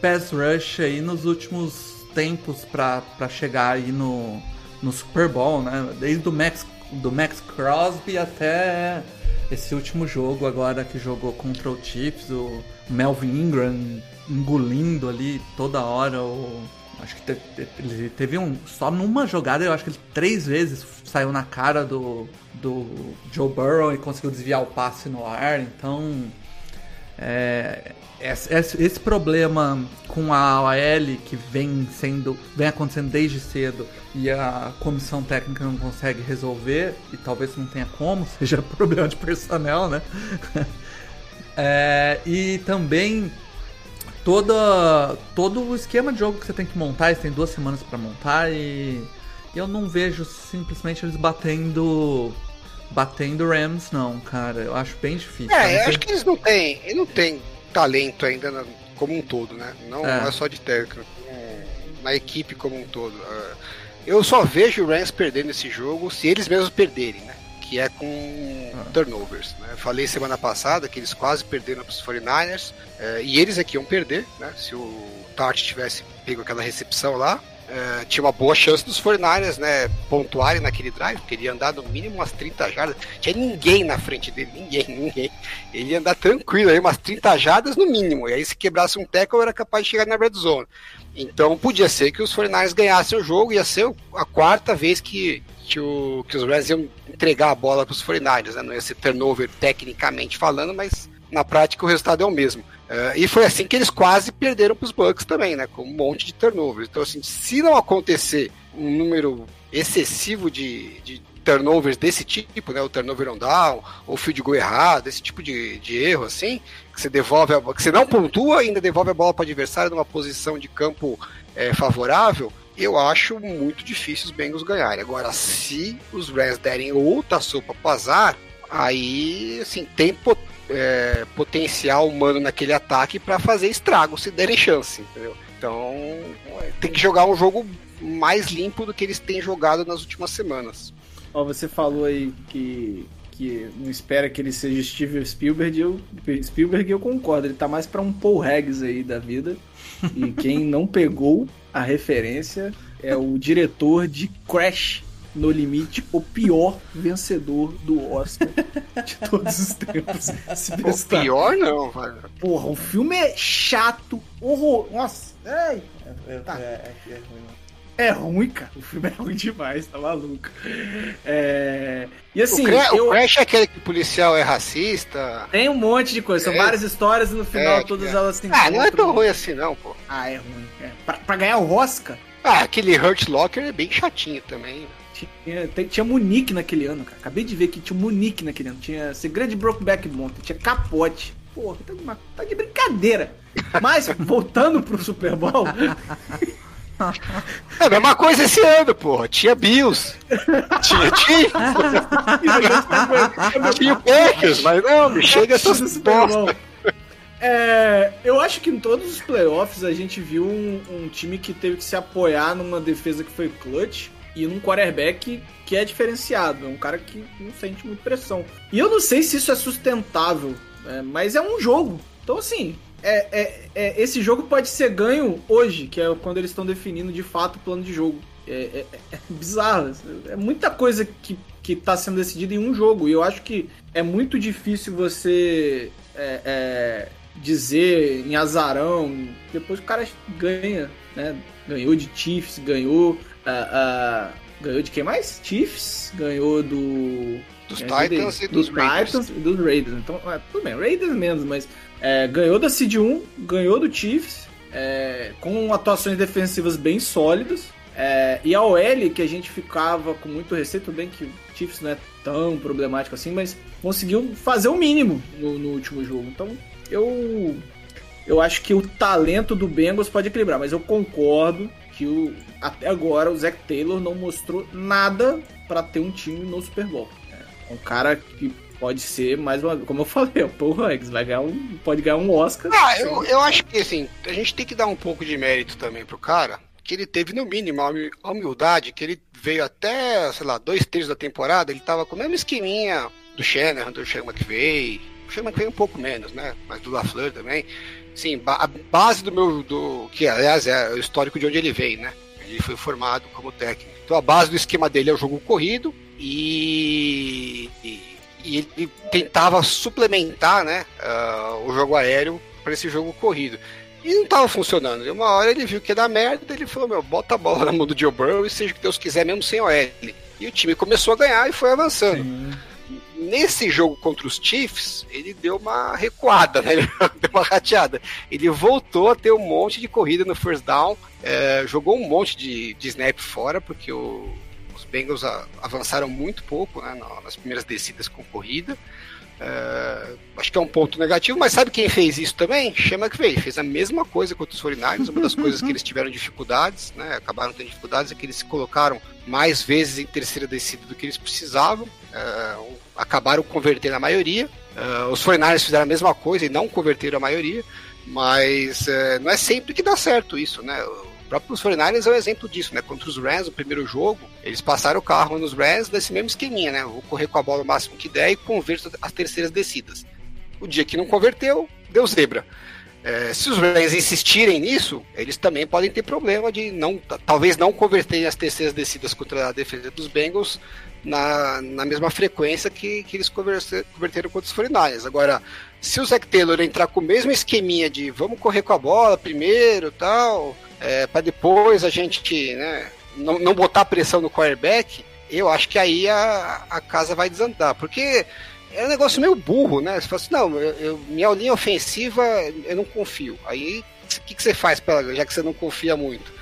pass rush aí nos últimos tempos para chegar aí no, no Super Bowl, né? Desde o Max do Max Crosby até esse último jogo agora que jogou contra o Chiefs, o Melvin Ingram engolindo ali toda hora o acho que ele teve um só numa jogada, eu acho que ele três vezes saiu na cara do do Joe Burrow e conseguiu desviar o passe no ar, então é, esse, esse- problema com a OL que vem sendo vem acontecendo desde cedo e a comissão técnica não consegue resolver e talvez não tenha como seja problema de personnel né É, e também toda todo o esquema de jogo que você tem que montar você tem duas semanas para montar e eu não vejo simplesmente eles batendo batendo Rams não cara eu acho bem difícil É, não eu acho que eles não têm. Eles não têm talento ainda na- como um todo, né? Não É. é, só de técnico, na equipe como um todo. Ah, Eu só vejo o Rams perdendo esse jogo se eles mesmos perderem, né? Que é com Ah. turnovers. Né? Eu falei semana passada que eles quase perderam para os 49ers. eh, e eles aqui iam perder, né? Se o Tart tivesse pego aquela recepção lá. Uh, tinha uma boa chance dos 49ers, né, pontuarem naquele drive, porque ele ia andar no mínimo umas 30 jardas. Tinha ninguém na frente dele, ninguém, ninguém. Ele ia andar tranquilo, aí umas 30 jardas no mínimo. E aí se quebrasse um tackle, era capaz de chegar na red zone. Então podia ser que os 49ers ganhassem o jogo, ia ser a quarta vez que, que, o, que os Rams iam entregar a bola para os 49ers, né? Não ia ser turnover tecnicamente falando, mas na prática o resultado é o mesmo. Uh, e foi assim que eles quase perderam para os Bucks também, né? Com um monte de turnovers. Então, assim, se não acontecer um número excessivo de, de turnovers desse tipo, né? O turnover on down, ou field goal errado, esse tipo de, de erro, assim, que você devolve a, que você não pontua ainda devolve a bola para o adversário numa posição de campo é, favorável, eu acho muito difícil os Bengals ganharem. Agora, se os Rams derem outra sopa para azar, aí, assim, tem pot é, potencial humano naquele ataque para fazer estrago se derem chance, entendeu? Então tem que jogar um jogo mais limpo do que eles têm jogado nas últimas semanas. Ó, você falou aí que, que não espera que ele seja Steven Spielberg, eu, Spielberg eu concordo, ele tá mais para um Paul Haggis aí da vida. E quem não pegou a referência é o diretor de Crash no limite, o pior vencedor do Oscar de todos os tempos. o pior não, velho. Porra, o filme é chato, horror. Nossa, ei. É, tá. é, é, é ruim. É ruim, cara. O filme é ruim demais, tá maluco. É... E assim. O, Crash, eu... o Crash é aquele que o policial é racista. Tem um monte de coisa. São é. várias histórias e no final é, todas elas têm. Ah, não é tão ruim assim, não, pô. Ah, é ruim. É. Pra, pra ganhar o Oscar. Ah, aquele Hurt Locker é bem chatinho também. Tinha, tinha Munique naquele ano, cara. Acabei de ver que tinha Munique naquele ano. Tinha Segredo de Brokeback Mountain, tinha Capote. Porra, tá de, tá de brincadeira. Mas, voltando pro Super Bowl. É a mesma coisa esse ano, porra. Tinha Bills. Tinha Chiefs. tinha Packers, mas não, me chega essas bosta. É, eu acho que em todos os playoffs a gente viu um, um, time que teve que se apoiar numa defesa que foi clutch e num quarterback que é diferenciado. É um cara que não sente muita pressão. E eu não sei se isso é sustentável, é, mas é um jogo. Então, assim, é, é, é, esse jogo pode ser ganho hoje, que é quando eles estão definindo de fato o plano de jogo. É, é, é bizarro. É muita coisa que, que tá sendo decidida em um jogo. E eu acho que é muito difícil você é, dizer em azarão. Depois o cara ganha, né? Ganhou de Chiefs, ganhou Uh, uh, ganhou de quem mais? Chiefs, ganhou do. Dos Titans e dos, dos Titans e dos Raiders. Então, é, tudo bem, Raiders menos, mas é, ganhou da Seed 1, ganhou do Chiefs, é, com atuações defensivas bem sólidas. É, e a OL, que a gente ficava com muito receio, tudo bem que o Chiefs não é tão problemático assim, mas conseguiu fazer o mínimo no, no último jogo. Então, eu eu acho que o talento do Bengals pode equilibrar, mas eu concordo que o, até agora o Zac Taylor não mostrou nada para ter um time no Super Bowl. É um cara que pode ser mais uma. Como eu falei, o Paul Huggs vai ganhar um, pode ganhar um Oscar. Ah, eu, eu acho que assim, a gente tem que dar um pouco de mérito também pro cara, que ele teve no mínimo a humildade, que ele veio até, sei lá, dois terços da temporada, ele tava com o mesmo esqueminha do Shanahan, do Sean McVay. O Sean McVay um pouco menos, né? Mas do LaFleur também. Sim, a base do meu. Do, que aliás é o histórico de onde ele veio, né? Ele foi formado como técnico. Então a base do esquema dele é o jogo corrido e, e, e ele tentava suplementar né, uh, o jogo aéreo para esse jogo corrido. E não estava funcionando. E uma hora ele viu que ia dar merda, ele falou: Meu, bota a bola na mão do Joe Burrow e seja o que Deus quiser, mesmo sem OL. E o time começou a ganhar e foi avançando. Sim nesse jogo contra os Chiefs, ele deu uma recuada, né? Ele deu uma rateada. Ele voltou a ter um monte de corrida no first down, é, jogou um monte de, de snap fora, porque o, Bengals avançaram muito pouco né, nas primeiras descidas com corrida. É, acho que é um ponto negativo, mas sabe quem fez isso também? Chama que veio. Fez a mesma coisa contra os 49ers. Uma das coisas que eles tiveram dificuldades, né, acabaram tendo dificuldades, é que eles se colocaram mais vezes em terceira descida do que eles precisavam. É, acabaram convertendo a maioria. Uh, os 49 fizeram a mesma coisa e não converteram a maioria, mas uh, não é sempre que dá certo isso, né? O próprio 49ers é um exemplo disso, né? Contra os Rams, no primeiro jogo, eles passaram o carro nos Rams nesse mesmo esqueminha, né? Vou correr com a bola o máximo que der e converto as terceiras descidas. O dia que não converteu, deu zebra. É, se os Rams insistirem nisso, eles também podem ter problema de não, talvez não converterem as terceiras descidas contra a defesa dos Bengals na, na mesma frequência que, que eles converteram contra os 49 Agora, se o Zach Taylor entrar com o mesmo esqueminha de vamos correr com a bola primeiro tal, é, para depois a gente né, não, não botar pressão no quarterback, eu acho que aí a, a casa vai desandar. Porque é um negócio meio burro, né? Você fala assim, não, eu, eu, minha linha ofensiva eu não confio. Aí o que, que você faz, pra, já que você não confia muito?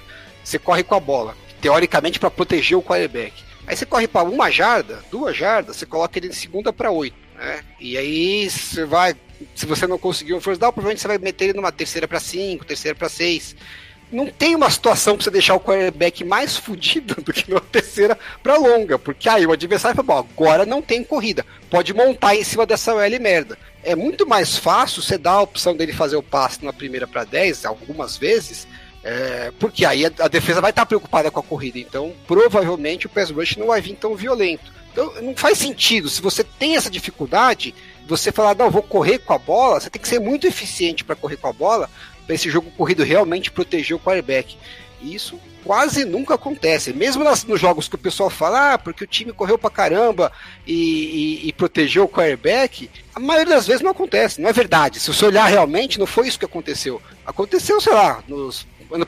Você corre com a bola, teoricamente para proteger o quarterback. Aí você corre para uma jarda, duas jardas, você coloca ele de segunda para oito. Né? E aí você vai, se você não conseguir um first down, provavelmente você vai meter ele numa terceira para cinco, terceira para seis não tem uma situação pra você deixar o quarterback mais fudido do que numa terceira pra longa, porque aí o adversário fala, bom, agora não tem corrida, pode montar em cima dessa OL merda. É muito mais fácil você dar a opção dele fazer o passe na primeira para 10, algumas vezes, é, porque aí a, a, defesa vai estar preocupada com a corrida, então provavelmente o pass rush não vai vir tão violento. Então não faz sentido, se você tem essa dificuldade, você falar, não, vou correr com a bola, você tem que ser muito eficiente para correr com a bola, para esse jogo corrido realmente proteger o quarterback. E isso quase nunca acontece. Mesmo nas, nos jogos que o pessoal fala, ah, porque o time correu pra caramba e, e, e, protegeu o quarterback, a maioria das vezes não acontece, não é verdade. Se você olhar realmente, não foi isso que aconteceu. Aconteceu, sei lá, nos ano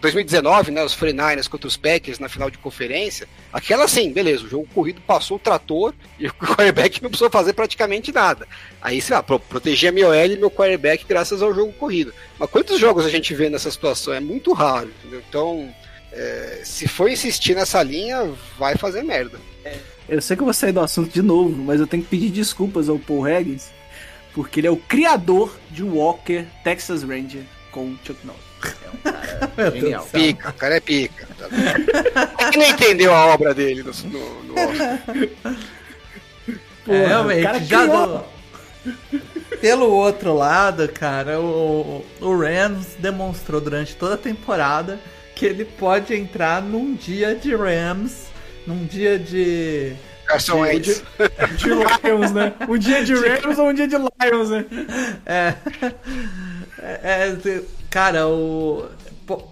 2019, né, os 49ers contra os Packers na final de conferência, aquela sim, beleza, o jogo corrido passou o trator e o quarterback não precisou fazer praticamente nada. Aí, sei lá, pro, proteger a minha OL e meu quarterback graças ao jogo corrido. Mas quantos jogos a gente vê nessa situação? É muito raro, entendeu? Então, é, se for insistir nessa linha, vai fazer merda. É, eu sei que eu vou sair do assunto de novo, mas eu tenho que pedir desculpas ao Paul Higgins, porque ele é o criador de Walker Texas Ranger com Chuck Norris. É um cara genial. Pica, o cara é pica. É que não entendeu a obra dele no, no, no Porra, é, realmente, já do... Pelo outro lado, cara, o, o Rams demonstrou durante toda a temporada que ele pode entrar num dia de Rams, num dia de. Carson de, de, de Lions, né? Um dia de Rams ou um dia de Lions, né? É. é, é Cara, o.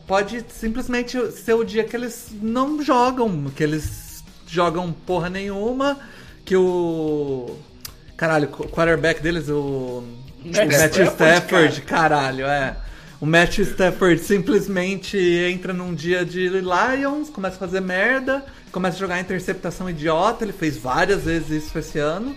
Pode simplesmente ser o dia que eles não jogam, que eles jogam porra nenhuma, que o. Caralho, o quarterback deles, o. Matt, o Matt Stafford, caralho, é. O Matt Stafford simplesmente entra num dia de Lions, começa a fazer merda, começa a jogar interceptação idiota, ele fez várias vezes isso esse ano,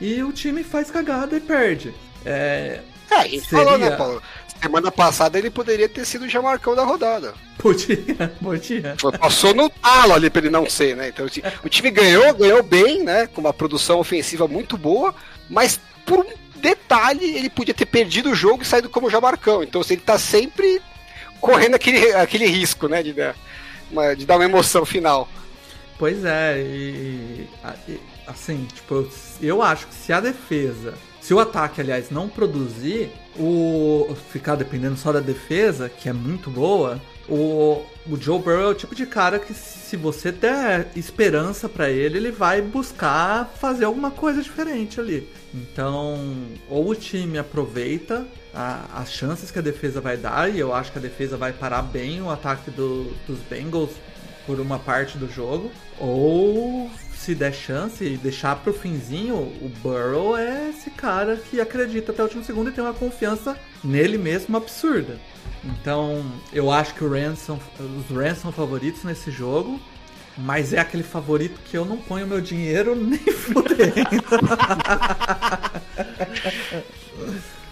e o time faz cagada e perde. É, é, a gente seria... falou, né, Paulo? Semana passada ele poderia ter sido o Jamarcão da rodada. Podia, podia. Passou no talo ali pra ele não ser, né? Então o time ganhou, ganhou bem, né? Com uma produção ofensiva muito boa, mas por um detalhe ele podia ter perdido o jogo e saído como Jamarcão. Então assim, ele tá sempre correndo aquele, aquele risco, né? De, de dar uma emoção final. Pois é, e, assim, tipo, eu acho que se a defesa se o ataque, aliás, não produzir, o ficar dependendo só da defesa, que é muito boa, o, o Joe Burrow é o tipo de cara que se você der esperança para ele, ele vai buscar fazer alguma coisa diferente ali. Então, ou o time aproveita a, as chances que a defesa vai dar, e eu acho que a defesa vai parar bem o ataque do, dos Bengals por uma parte do jogo, ou se der chance e deixar pro finzinho, o Burrow é esse cara que acredita até o último segundo e tem uma confiança nele mesmo absurda. Então, eu acho que os Rams são favoritos nesse jogo, mas é aquele favorito que eu não ponho meu dinheiro nem fudendo.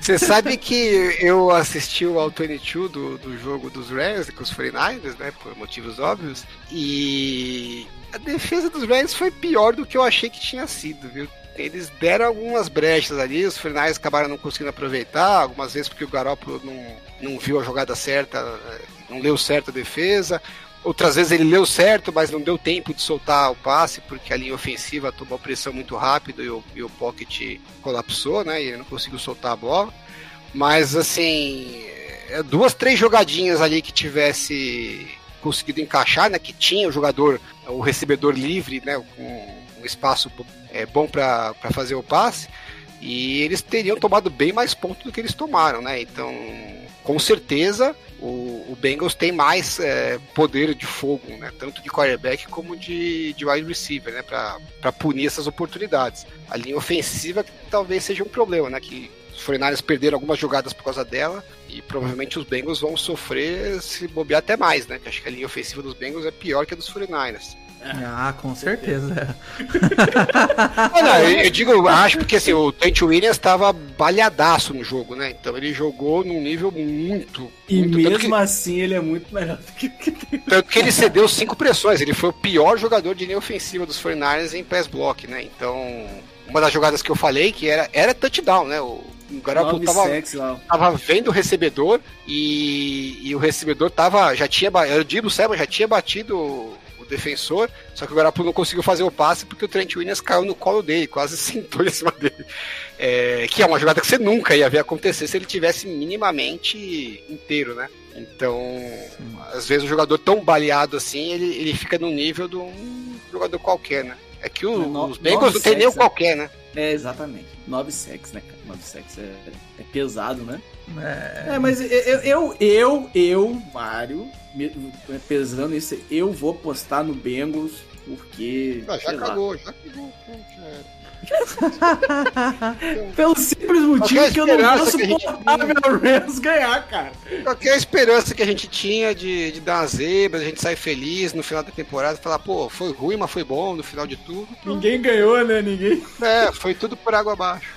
Você sabe que eu assisti o All 22 do, do jogo dos Rams com os 49ers, né, por motivos óbvios, e a defesa dos Rams foi pior do que eu achei que tinha sido, viu? Eles deram algumas brechas ali, os finais acabaram não conseguindo aproveitar, algumas vezes porque o Garoppolo não, não viu a jogada certa, não leu certo a defesa. Outras vezes ele leu certo, mas não deu tempo de soltar o passe, porque a linha ofensiva tomou pressão muito rápido e o, e o pocket colapsou, né? E ele não conseguiu soltar a bola. Mas, assim, é, duas, três jogadinhas ali que tivesse conseguido encaixar, né? Que tinha o jogador o recebedor livre, né, com um espaço é, bom para fazer o passe, E eles teriam tomado bem mais pontos do que eles tomaram, né? Então, com certeza, o, o Bengals tem mais é, poder de fogo, né? Tanto de quarterback como de, de wide receiver, né? Para punir essas oportunidades. A linha ofensiva talvez seja um problema, né? Que os 49 perderam algumas jogadas por causa dela e provavelmente os Bengals vão sofrer se bobear até mais, né? Que acho que a linha ofensiva dos Bengals é pior que a dos 49ers. Ah, com certeza. Olha, eu, eu digo, acho porque assim, o Trent Williams estava balhadaço no jogo, né? Então ele jogou num nível muito. E muito, mesmo que, assim ele é muito melhor do que tanto que ele cedeu cinco pressões. Ele foi o pior jogador de linha ofensiva dos 49ers em pass block, né? Então, uma das jogadas que eu falei que era, era touchdown, né? O, o Nove tava, tava vendo o recebedor e, e o recebedor tava, já tinha, era o Dino Samuel já tinha batido o, defensor, só que o Garoppolo não conseguiu fazer o passe porque o Trent Williams caiu no colo dele, quase sentou em cima dele. É, que é uma jogada que você nunca ia ver acontecer se ele tivesse minimamente inteiro, né? Então, às vezes o jogador tão baleado assim, ele, ele fica no nível de um jogador qualquer, né? É que o- No- os Bengals não tem nem o né? qualquer, né? É, exatamente. 9 sacks, né, cara? 9 sacks é, é pesado, né? É, É, mas eu, eu, eu, eu, Mário, pesando isso, eu vou postar no Bengals porque. Ah, já cagou, já cagou. pronto, já era. Pelo simples motivo Qualquer que eu não posso botar meu Rams ganhar, cara. Qualquer esperança que a gente tinha de, de dar uma zebra, a gente sair feliz no final da temporada, falar, pô, foi ruim, mas foi bom no final de tudo. Ninguém ganhou, né? Ninguém. É, foi tudo por água abaixo.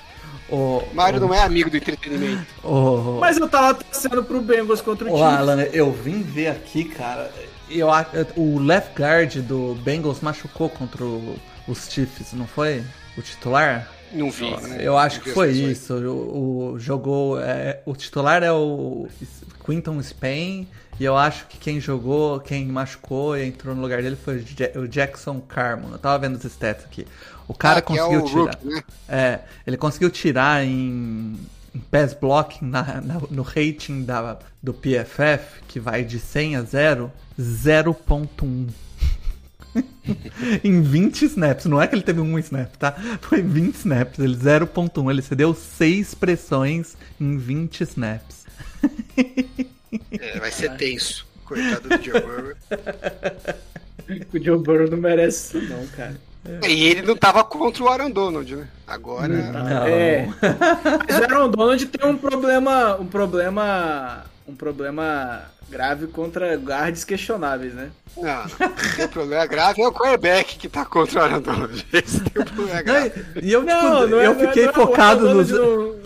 o, Mário não é amigo do entretenimento. o, Mas eu tava torcendo pro Bengals contra o Ô, time. Alan, eu vim ver aqui, cara. Eu, o left guard do Bengals machucou contra o- os Chiefs, não foi? O titular? Não vi. né? Eu acho que foi isso. O, o- jogou. é, o titular é o Quinton Spain. E eu acho que quem jogou, quem machucou e entrou no lugar dele foi o Ja- o Jackson Carmon. Eu tava vendo os stats aqui. O cara Ah, é conseguiu o tirar. rookie, né? É, ele conseguiu tirar em, em pass blocking na- na- no rating da, do PFF, que vai de 100 a 0, 0.1. em 20 snaps, não é que ele teve um snap, tá? Foi 20 snaps, ele 0.1, ele cedeu 6 pressões em 20 snaps. É, vai ser tenso. Coitado do Joe Burrow. O Joe Burrow não merece isso, não, cara. E ele não tava contra o Aaron Donald, né? Agora. Não. É. Mas o Aaron Donald tem um problema. Um problema. Um problema grave contra guards questionáveis, né? Não, o problema grave é o quarterback que tá contra o Aaron Donald. Esse tem o problema Não, grave. e eu, tipo, Não, não é, eu não é- fiquei não é- focado o Aaron nos. Donald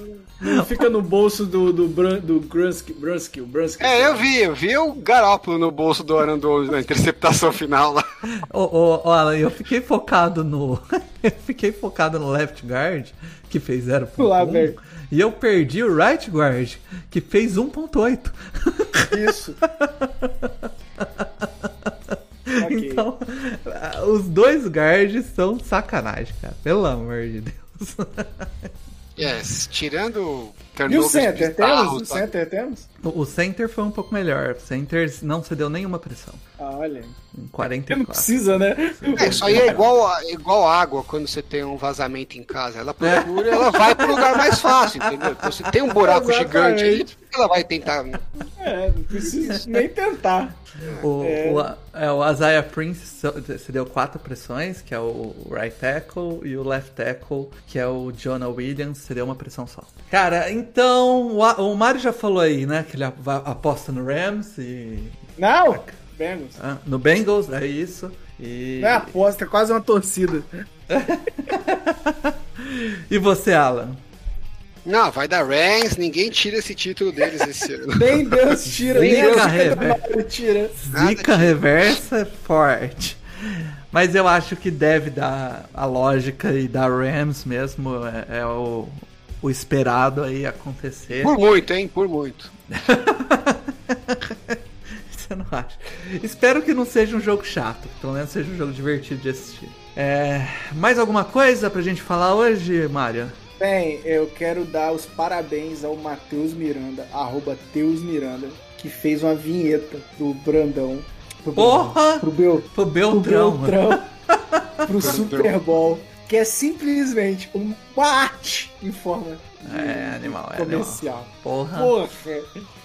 Não, não fica no bolso do, do, Bran- do Grunsky, Brunsky, o Brunsky. É, eu vi, eu vi o Garópolo no bolso do Aaron Donald na interceptação final lá. Ô, ô, ô, Alan, eu fiquei focado no. eu fiquei focado no left guard, que fez Lá, 0.1. E eu perdi o right guard, que fez 1.8. Isso. Ok. Então, os dois guards são sacanagem, cara. Pelo amor de Deus. Yes, tirando E o center, temos? bizarros, O tá? center temos? O o center foi um pouco melhor. O center não cedeu nenhuma pressão. Ah, olha. Em Não 44. precisa, né? É, isso aí é igual, a- igual água quando você tem um vazamento em casa. Ela procura, ela vai pro lugar mais fácil, entendeu? Então, se tem um buraco gigante ali, Exatamente. ela vai tentar. É, não precisa nem tentar. O, É. o, é, o Isaiah Prince cedeu quatro pressões, que é o right tackle, e o left tackle, que é o Jonah Williams, cedeu uma pressão só. Cara, então, o, o Mário já falou aí, né, que ele aposta no Rams e Não! Bengals. ah, no Bengals, é isso. E, Não é aposta, é quase uma torcida. e você, Alan? Não, vai dar Rams, ninguém tira esse título deles esse ano. Nem Deus tira, nem Zica Deus Rever- tira. Zica tira. reversa é forte. Mas eu acho que deve dar a lógica e dar Rams mesmo. É, é o, o esperado aí acontecer. Por muito, hein? Por muito. Você não acha? Espero que não seja um jogo chato. Pelo menos seja um jogo divertido de assistir. É, mais alguma coisa pra gente falar hoje, Mário? Bem, eu quero dar os parabéns ao Matheus Miranda, arroba Teus Miranda, que fez uma vinheta pro Brandão. Pro Porra! Pro Bel, Pro pro Beltrão. Beltrão. pro Super Bowl. Que é simplesmente uma arte em forma É, animal, é animal. comercial. Porra. Porra,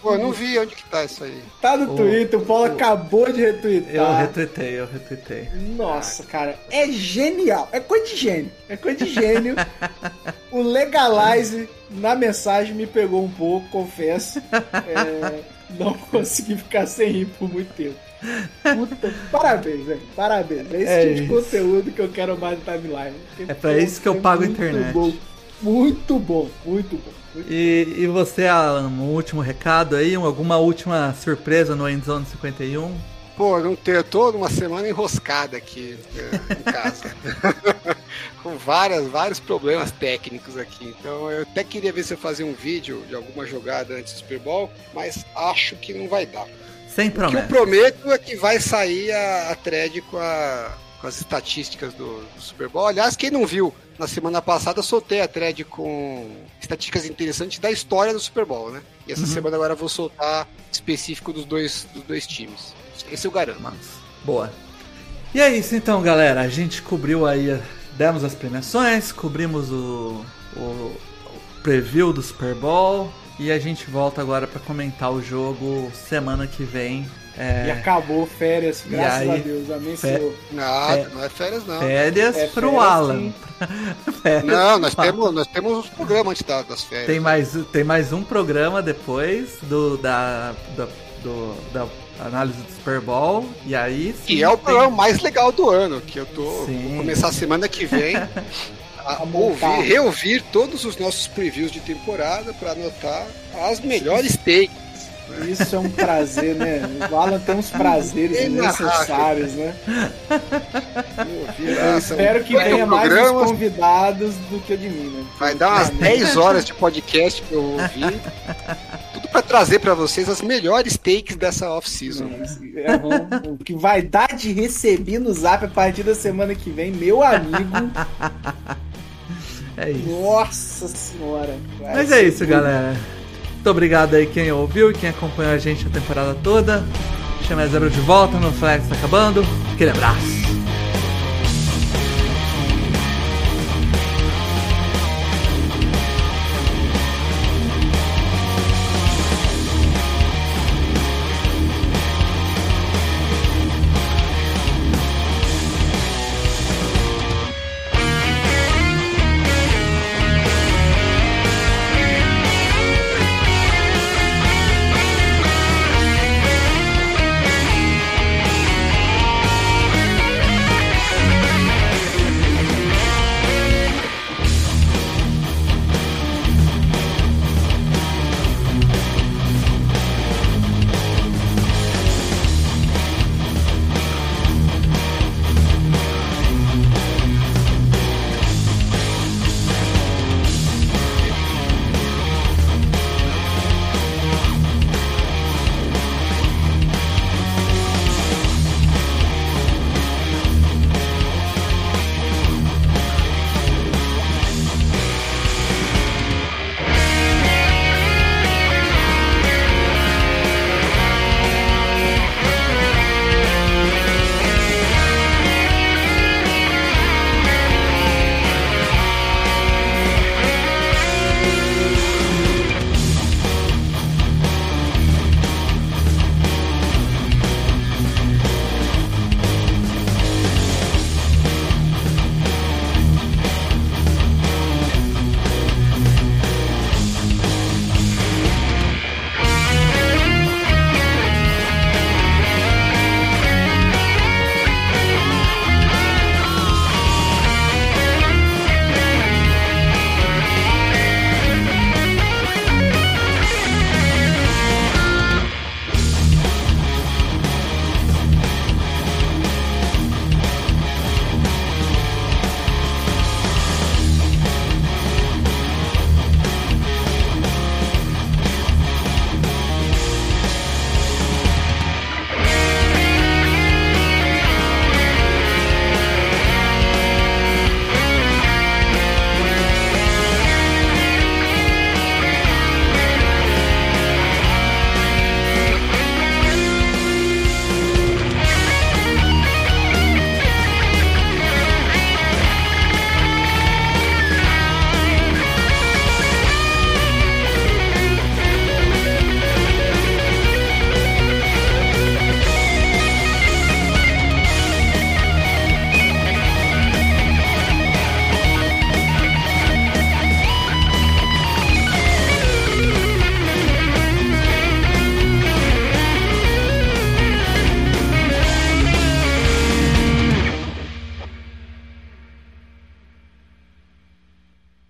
Pô, eu não vi onde que tá isso aí. tá no O- Twitter, o Paulo o- acabou de retweetar. Eu retuitei, eu retuitei. Nossa, cara, é genial. É coisa de gênio. É coisa de gênio. o Legalize na mensagem me pegou um pouco, confesso. É, não consegui ficar sem rir por muito tempo. Puta, parabéns, velho. Parabéns. É esse É tipo de isso. conteúdo que eu quero mais no timeline. É pra isso que eu é pago a internet. Bom. Muito bom, muito bom. Muito E, e você, Alan, um último recado aí? Alguma última surpresa no Endzone 51? Pô, não eu tô numa semana enroscada aqui eh, em casa. Com várias, vários problemas técnicos aqui. Então eu até queria ver se eu fazia um vídeo de alguma jogada antes do Super Bowl, mas acho que não vai dar. Sem O que eu prometo é que vai sair a, a thread com, a- com as estatísticas do, do Super Bowl. Aliás, quem não viu, na semana passada soltei a thread com estatísticas interessantes da história do Super Bowl, né? E essa semana agora eu vou soltar específico dos dois, dos dois times. Esse eu garanto. Mas, boa. E é isso então, galera. A gente cobriu aí, demos as premiações, cobrimos o, o, o preview do Super Bowl. E a gente volta agora pra comentar o jogo semana que vem. E É, acabou férias, graças aí, a Deus. Amém, Senhor. Nada, É. não é férias não. férias É pro férias, Alan. Férias Não, nós temos, nós temos os programas antes da- das férias. Tem mais, tem mais um programa depois do, da, da, do- da análise do Super Bowl. E aí sim, Que é o tem- programa mais legal do ano, que eu tô Sim. vou começar semana que vem a A ouvir, reouvir todos os nossos previews de temporada para anotar as melhores takes. Isso é um prazer, né? O Alan tem uns prazeres necessários, né? Eu espero que venha mais convidados do que o de mim, né? Vai dar umas 10 horas de podcast pra eu ouvir. Para trazer para vocês as melhores takes dessa off-season. É bom. O que vai dar de receber no zap a partir da semana que vem, meu amigo. É isso. Nossa senhora. Vai Mas é isso, muito galera. Muito obrigado aí quem ouviu e quem acompanhou a gente a temporada toda. Chama Zebra de volta, no Flex tá acabando. Aquele abraço.